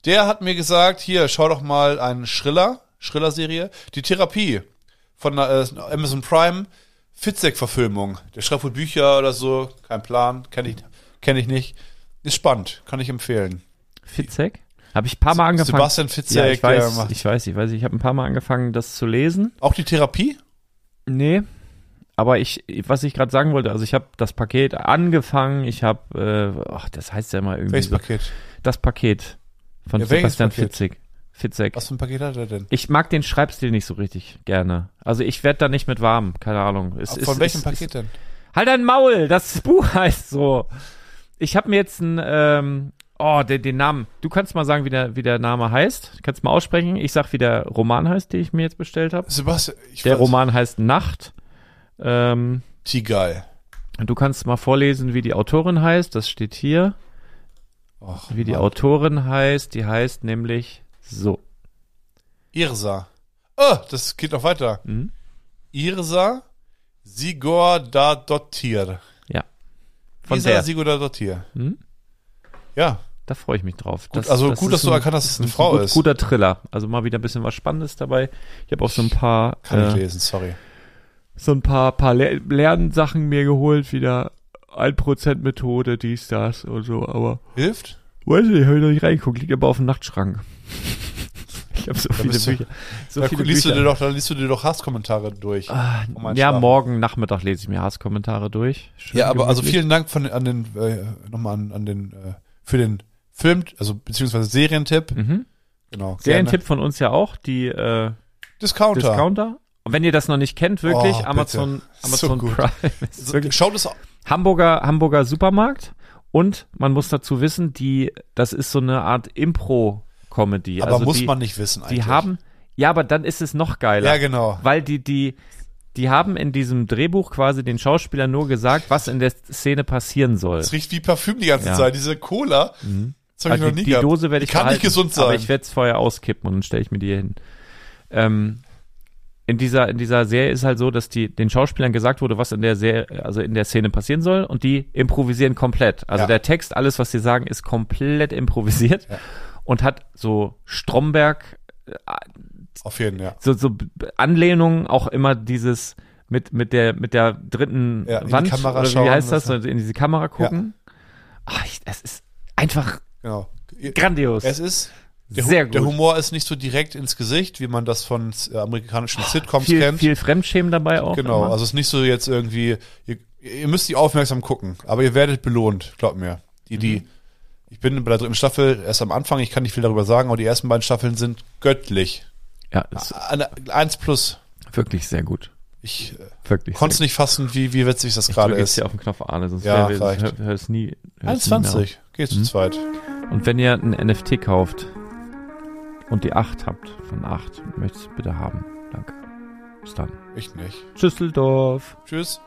Der hat mir gesagt, hier, schau doch mal einen Schriller, Schriller-Serie, die Therapie von äh, Amazon Prime, Fitzek-Verfilmung. Der schreibt wohl Bücher oder so, kein Plan, kenne ich, kenn ich nicht. Ist spannend, kann ich empfehlen. Fitzek? Habe ich ein paar Mal angefangen. Sebastian Fitzek, ja, ich weiß, macht- ich weiß, ich weiß. Ich habe ein paar Mal angefangen, das zu lesen. Auch die Therapie? Nee. Aber ich, was ich gerade sagen wollte, also ich habe das Paket angefangen, ich habe, äh, ach, das heißt ja immer irgendwie Welches so, Paket? das Paket von Ja, Sebastian Paket? Fitzek. Fitzek. Was für ein Paket hat er denn? Ich mag den Schreibstil nicht so richtig gerne. Also ich werde da nicht mit warm, keine Ahnung. Es, Von ist, welchem ist, Paket Ist, denn? halt dein Maul, das Buch [LAUGHS] heißt so. Ich habe mir jetzt ein, ähm, oh, den, den Namen. Du kannst mal sagen, wie der, wie der Name heißt. Du kannst mal aussprechen. Ich sag, wie der Roman heißt, den ich mir jetzt bestellt habe. Sebastian, ich Der Roman heißt Nacht. Ähm, Tigal. du kannst mal vorlesen, wie die Autorin heißt. Das steht hier. Och, Wie die Mann. Autorin heißt. Die heißt nämlich so. Irsa. Oh, das geht noch weiter. Mhm. Irsa Sigurdardottir. Von Irsa der. Sigurdardottir. Mhm. Ja, Da freue ich mich drauf. Gut, also gut, dass ist du ein- erkannt hast, dass es eine ein Frau gut, ist. Guter Thriller. Also mal wieder ein bisschen was Spannendes dabei. Ich habe auch so ein paar, kann ich äh, lesen, sorry. so ein paar, paar Le Lernsachen mir geholt, wieder 1% Methode, dies, das und so, aber Hilft? weiß nicht, habe ich noch nicht reingeguckt, liegt aber auf dem Nachtschrank. Ich habe so viele bist du- Bücher. So da, viele liest, du Bücher. dir doch, da liest du dir doch Hasskommentare durch. Ah, um ja, Schlafen. morgen Nachmittag lese ich mir Hasskommentare durch. Schön ja, aber also gemütlich. vielen Dank von, an den, äh, nochmal an, an den, äh, für den Film, also beziehungsweise Serientipp. Mhm. Genau. Serientipp von uns ja auch, die äh. Discounter. Discounter. Und wenn ihr das noch nicht kennt, wirklich, Oh. Amazon, So Amazon gut. Prime. [LAUGHS] ist So, wirklich Schaut es Hamburger, Hamburger Supermarkt. Und man muss dazu wissen, die, das ist so eine Art Impro-Comedy. aber also muss die, man nicht wissen eigentlich. Die haben, ja, aber dann ist es noch geiler. Ja, genau. Weil die, die, die haben in diesem Drehbuch quasi den Schauspielern nur gesagt, was in der Szene passieren soll. Es riecht wie Parfüm die ganze Ja. Zeit. Diese Cola. Das habe ich Also noch die, nie die gehabt. Dose werde Die ich kann nicht behalten, gesund sein. Aber ich werde es vorher auskippen und dann stelle ich mir die hier hin. Ähm, in dieser, in dieser Serie ist halt so, dass die, den Schauspielern gesagt wurde, was in der Serie, also in der Szene passieren soll und die improvisieren komplett. Also Ja. der Text, alles, was sie sagen, ist komplett improvisiert Ja. Und hat so Stromberg, Auf jeden, ja. so, so Anlehnungen, auch immer dieses mit, mit der, mit der dritten Ja, Wand, Kamera oder wie heißt das, das- in diese Kamera gucken. Ach, ich, es ist einfach Genau. grandios. Es ist der, Sehr Hu- der gut. Humor ist nicht so direkt ins Gesicht, wie man das von äh, amerikanischen Sitcoms viel, kennt. viel Fremdschämen dabei auch. genau, immer. also es ist nicht so jetzt irgendwie, ihr, ihr müsst die aufmerksam gucken, aber ihr werdet belohnt, glaubt mir. Die, die, Mhm. Ich bin bei der dritten Staffel erst am Anfang, ich kann nicht viel darüber sagen, aber die ersten beiden Staffeln sind göttlich. Ja, 1 plus. wirklich sehr gut. Ich äh, Wirklich. konnte es nicht fassen, wie, wie witzig das gerade ist. hier auf den Knopf Arne, sonst Ja, wär- hör, hör es nie. hör es nie mehr 1,20. Geht zu Hm? zweit. Und wenn ihr ein NFT kauft und die 8 habt, von 8, möchtet bitte haben. Danke. Bis dann. Ich nicht. Düsseldorf. Tschüss.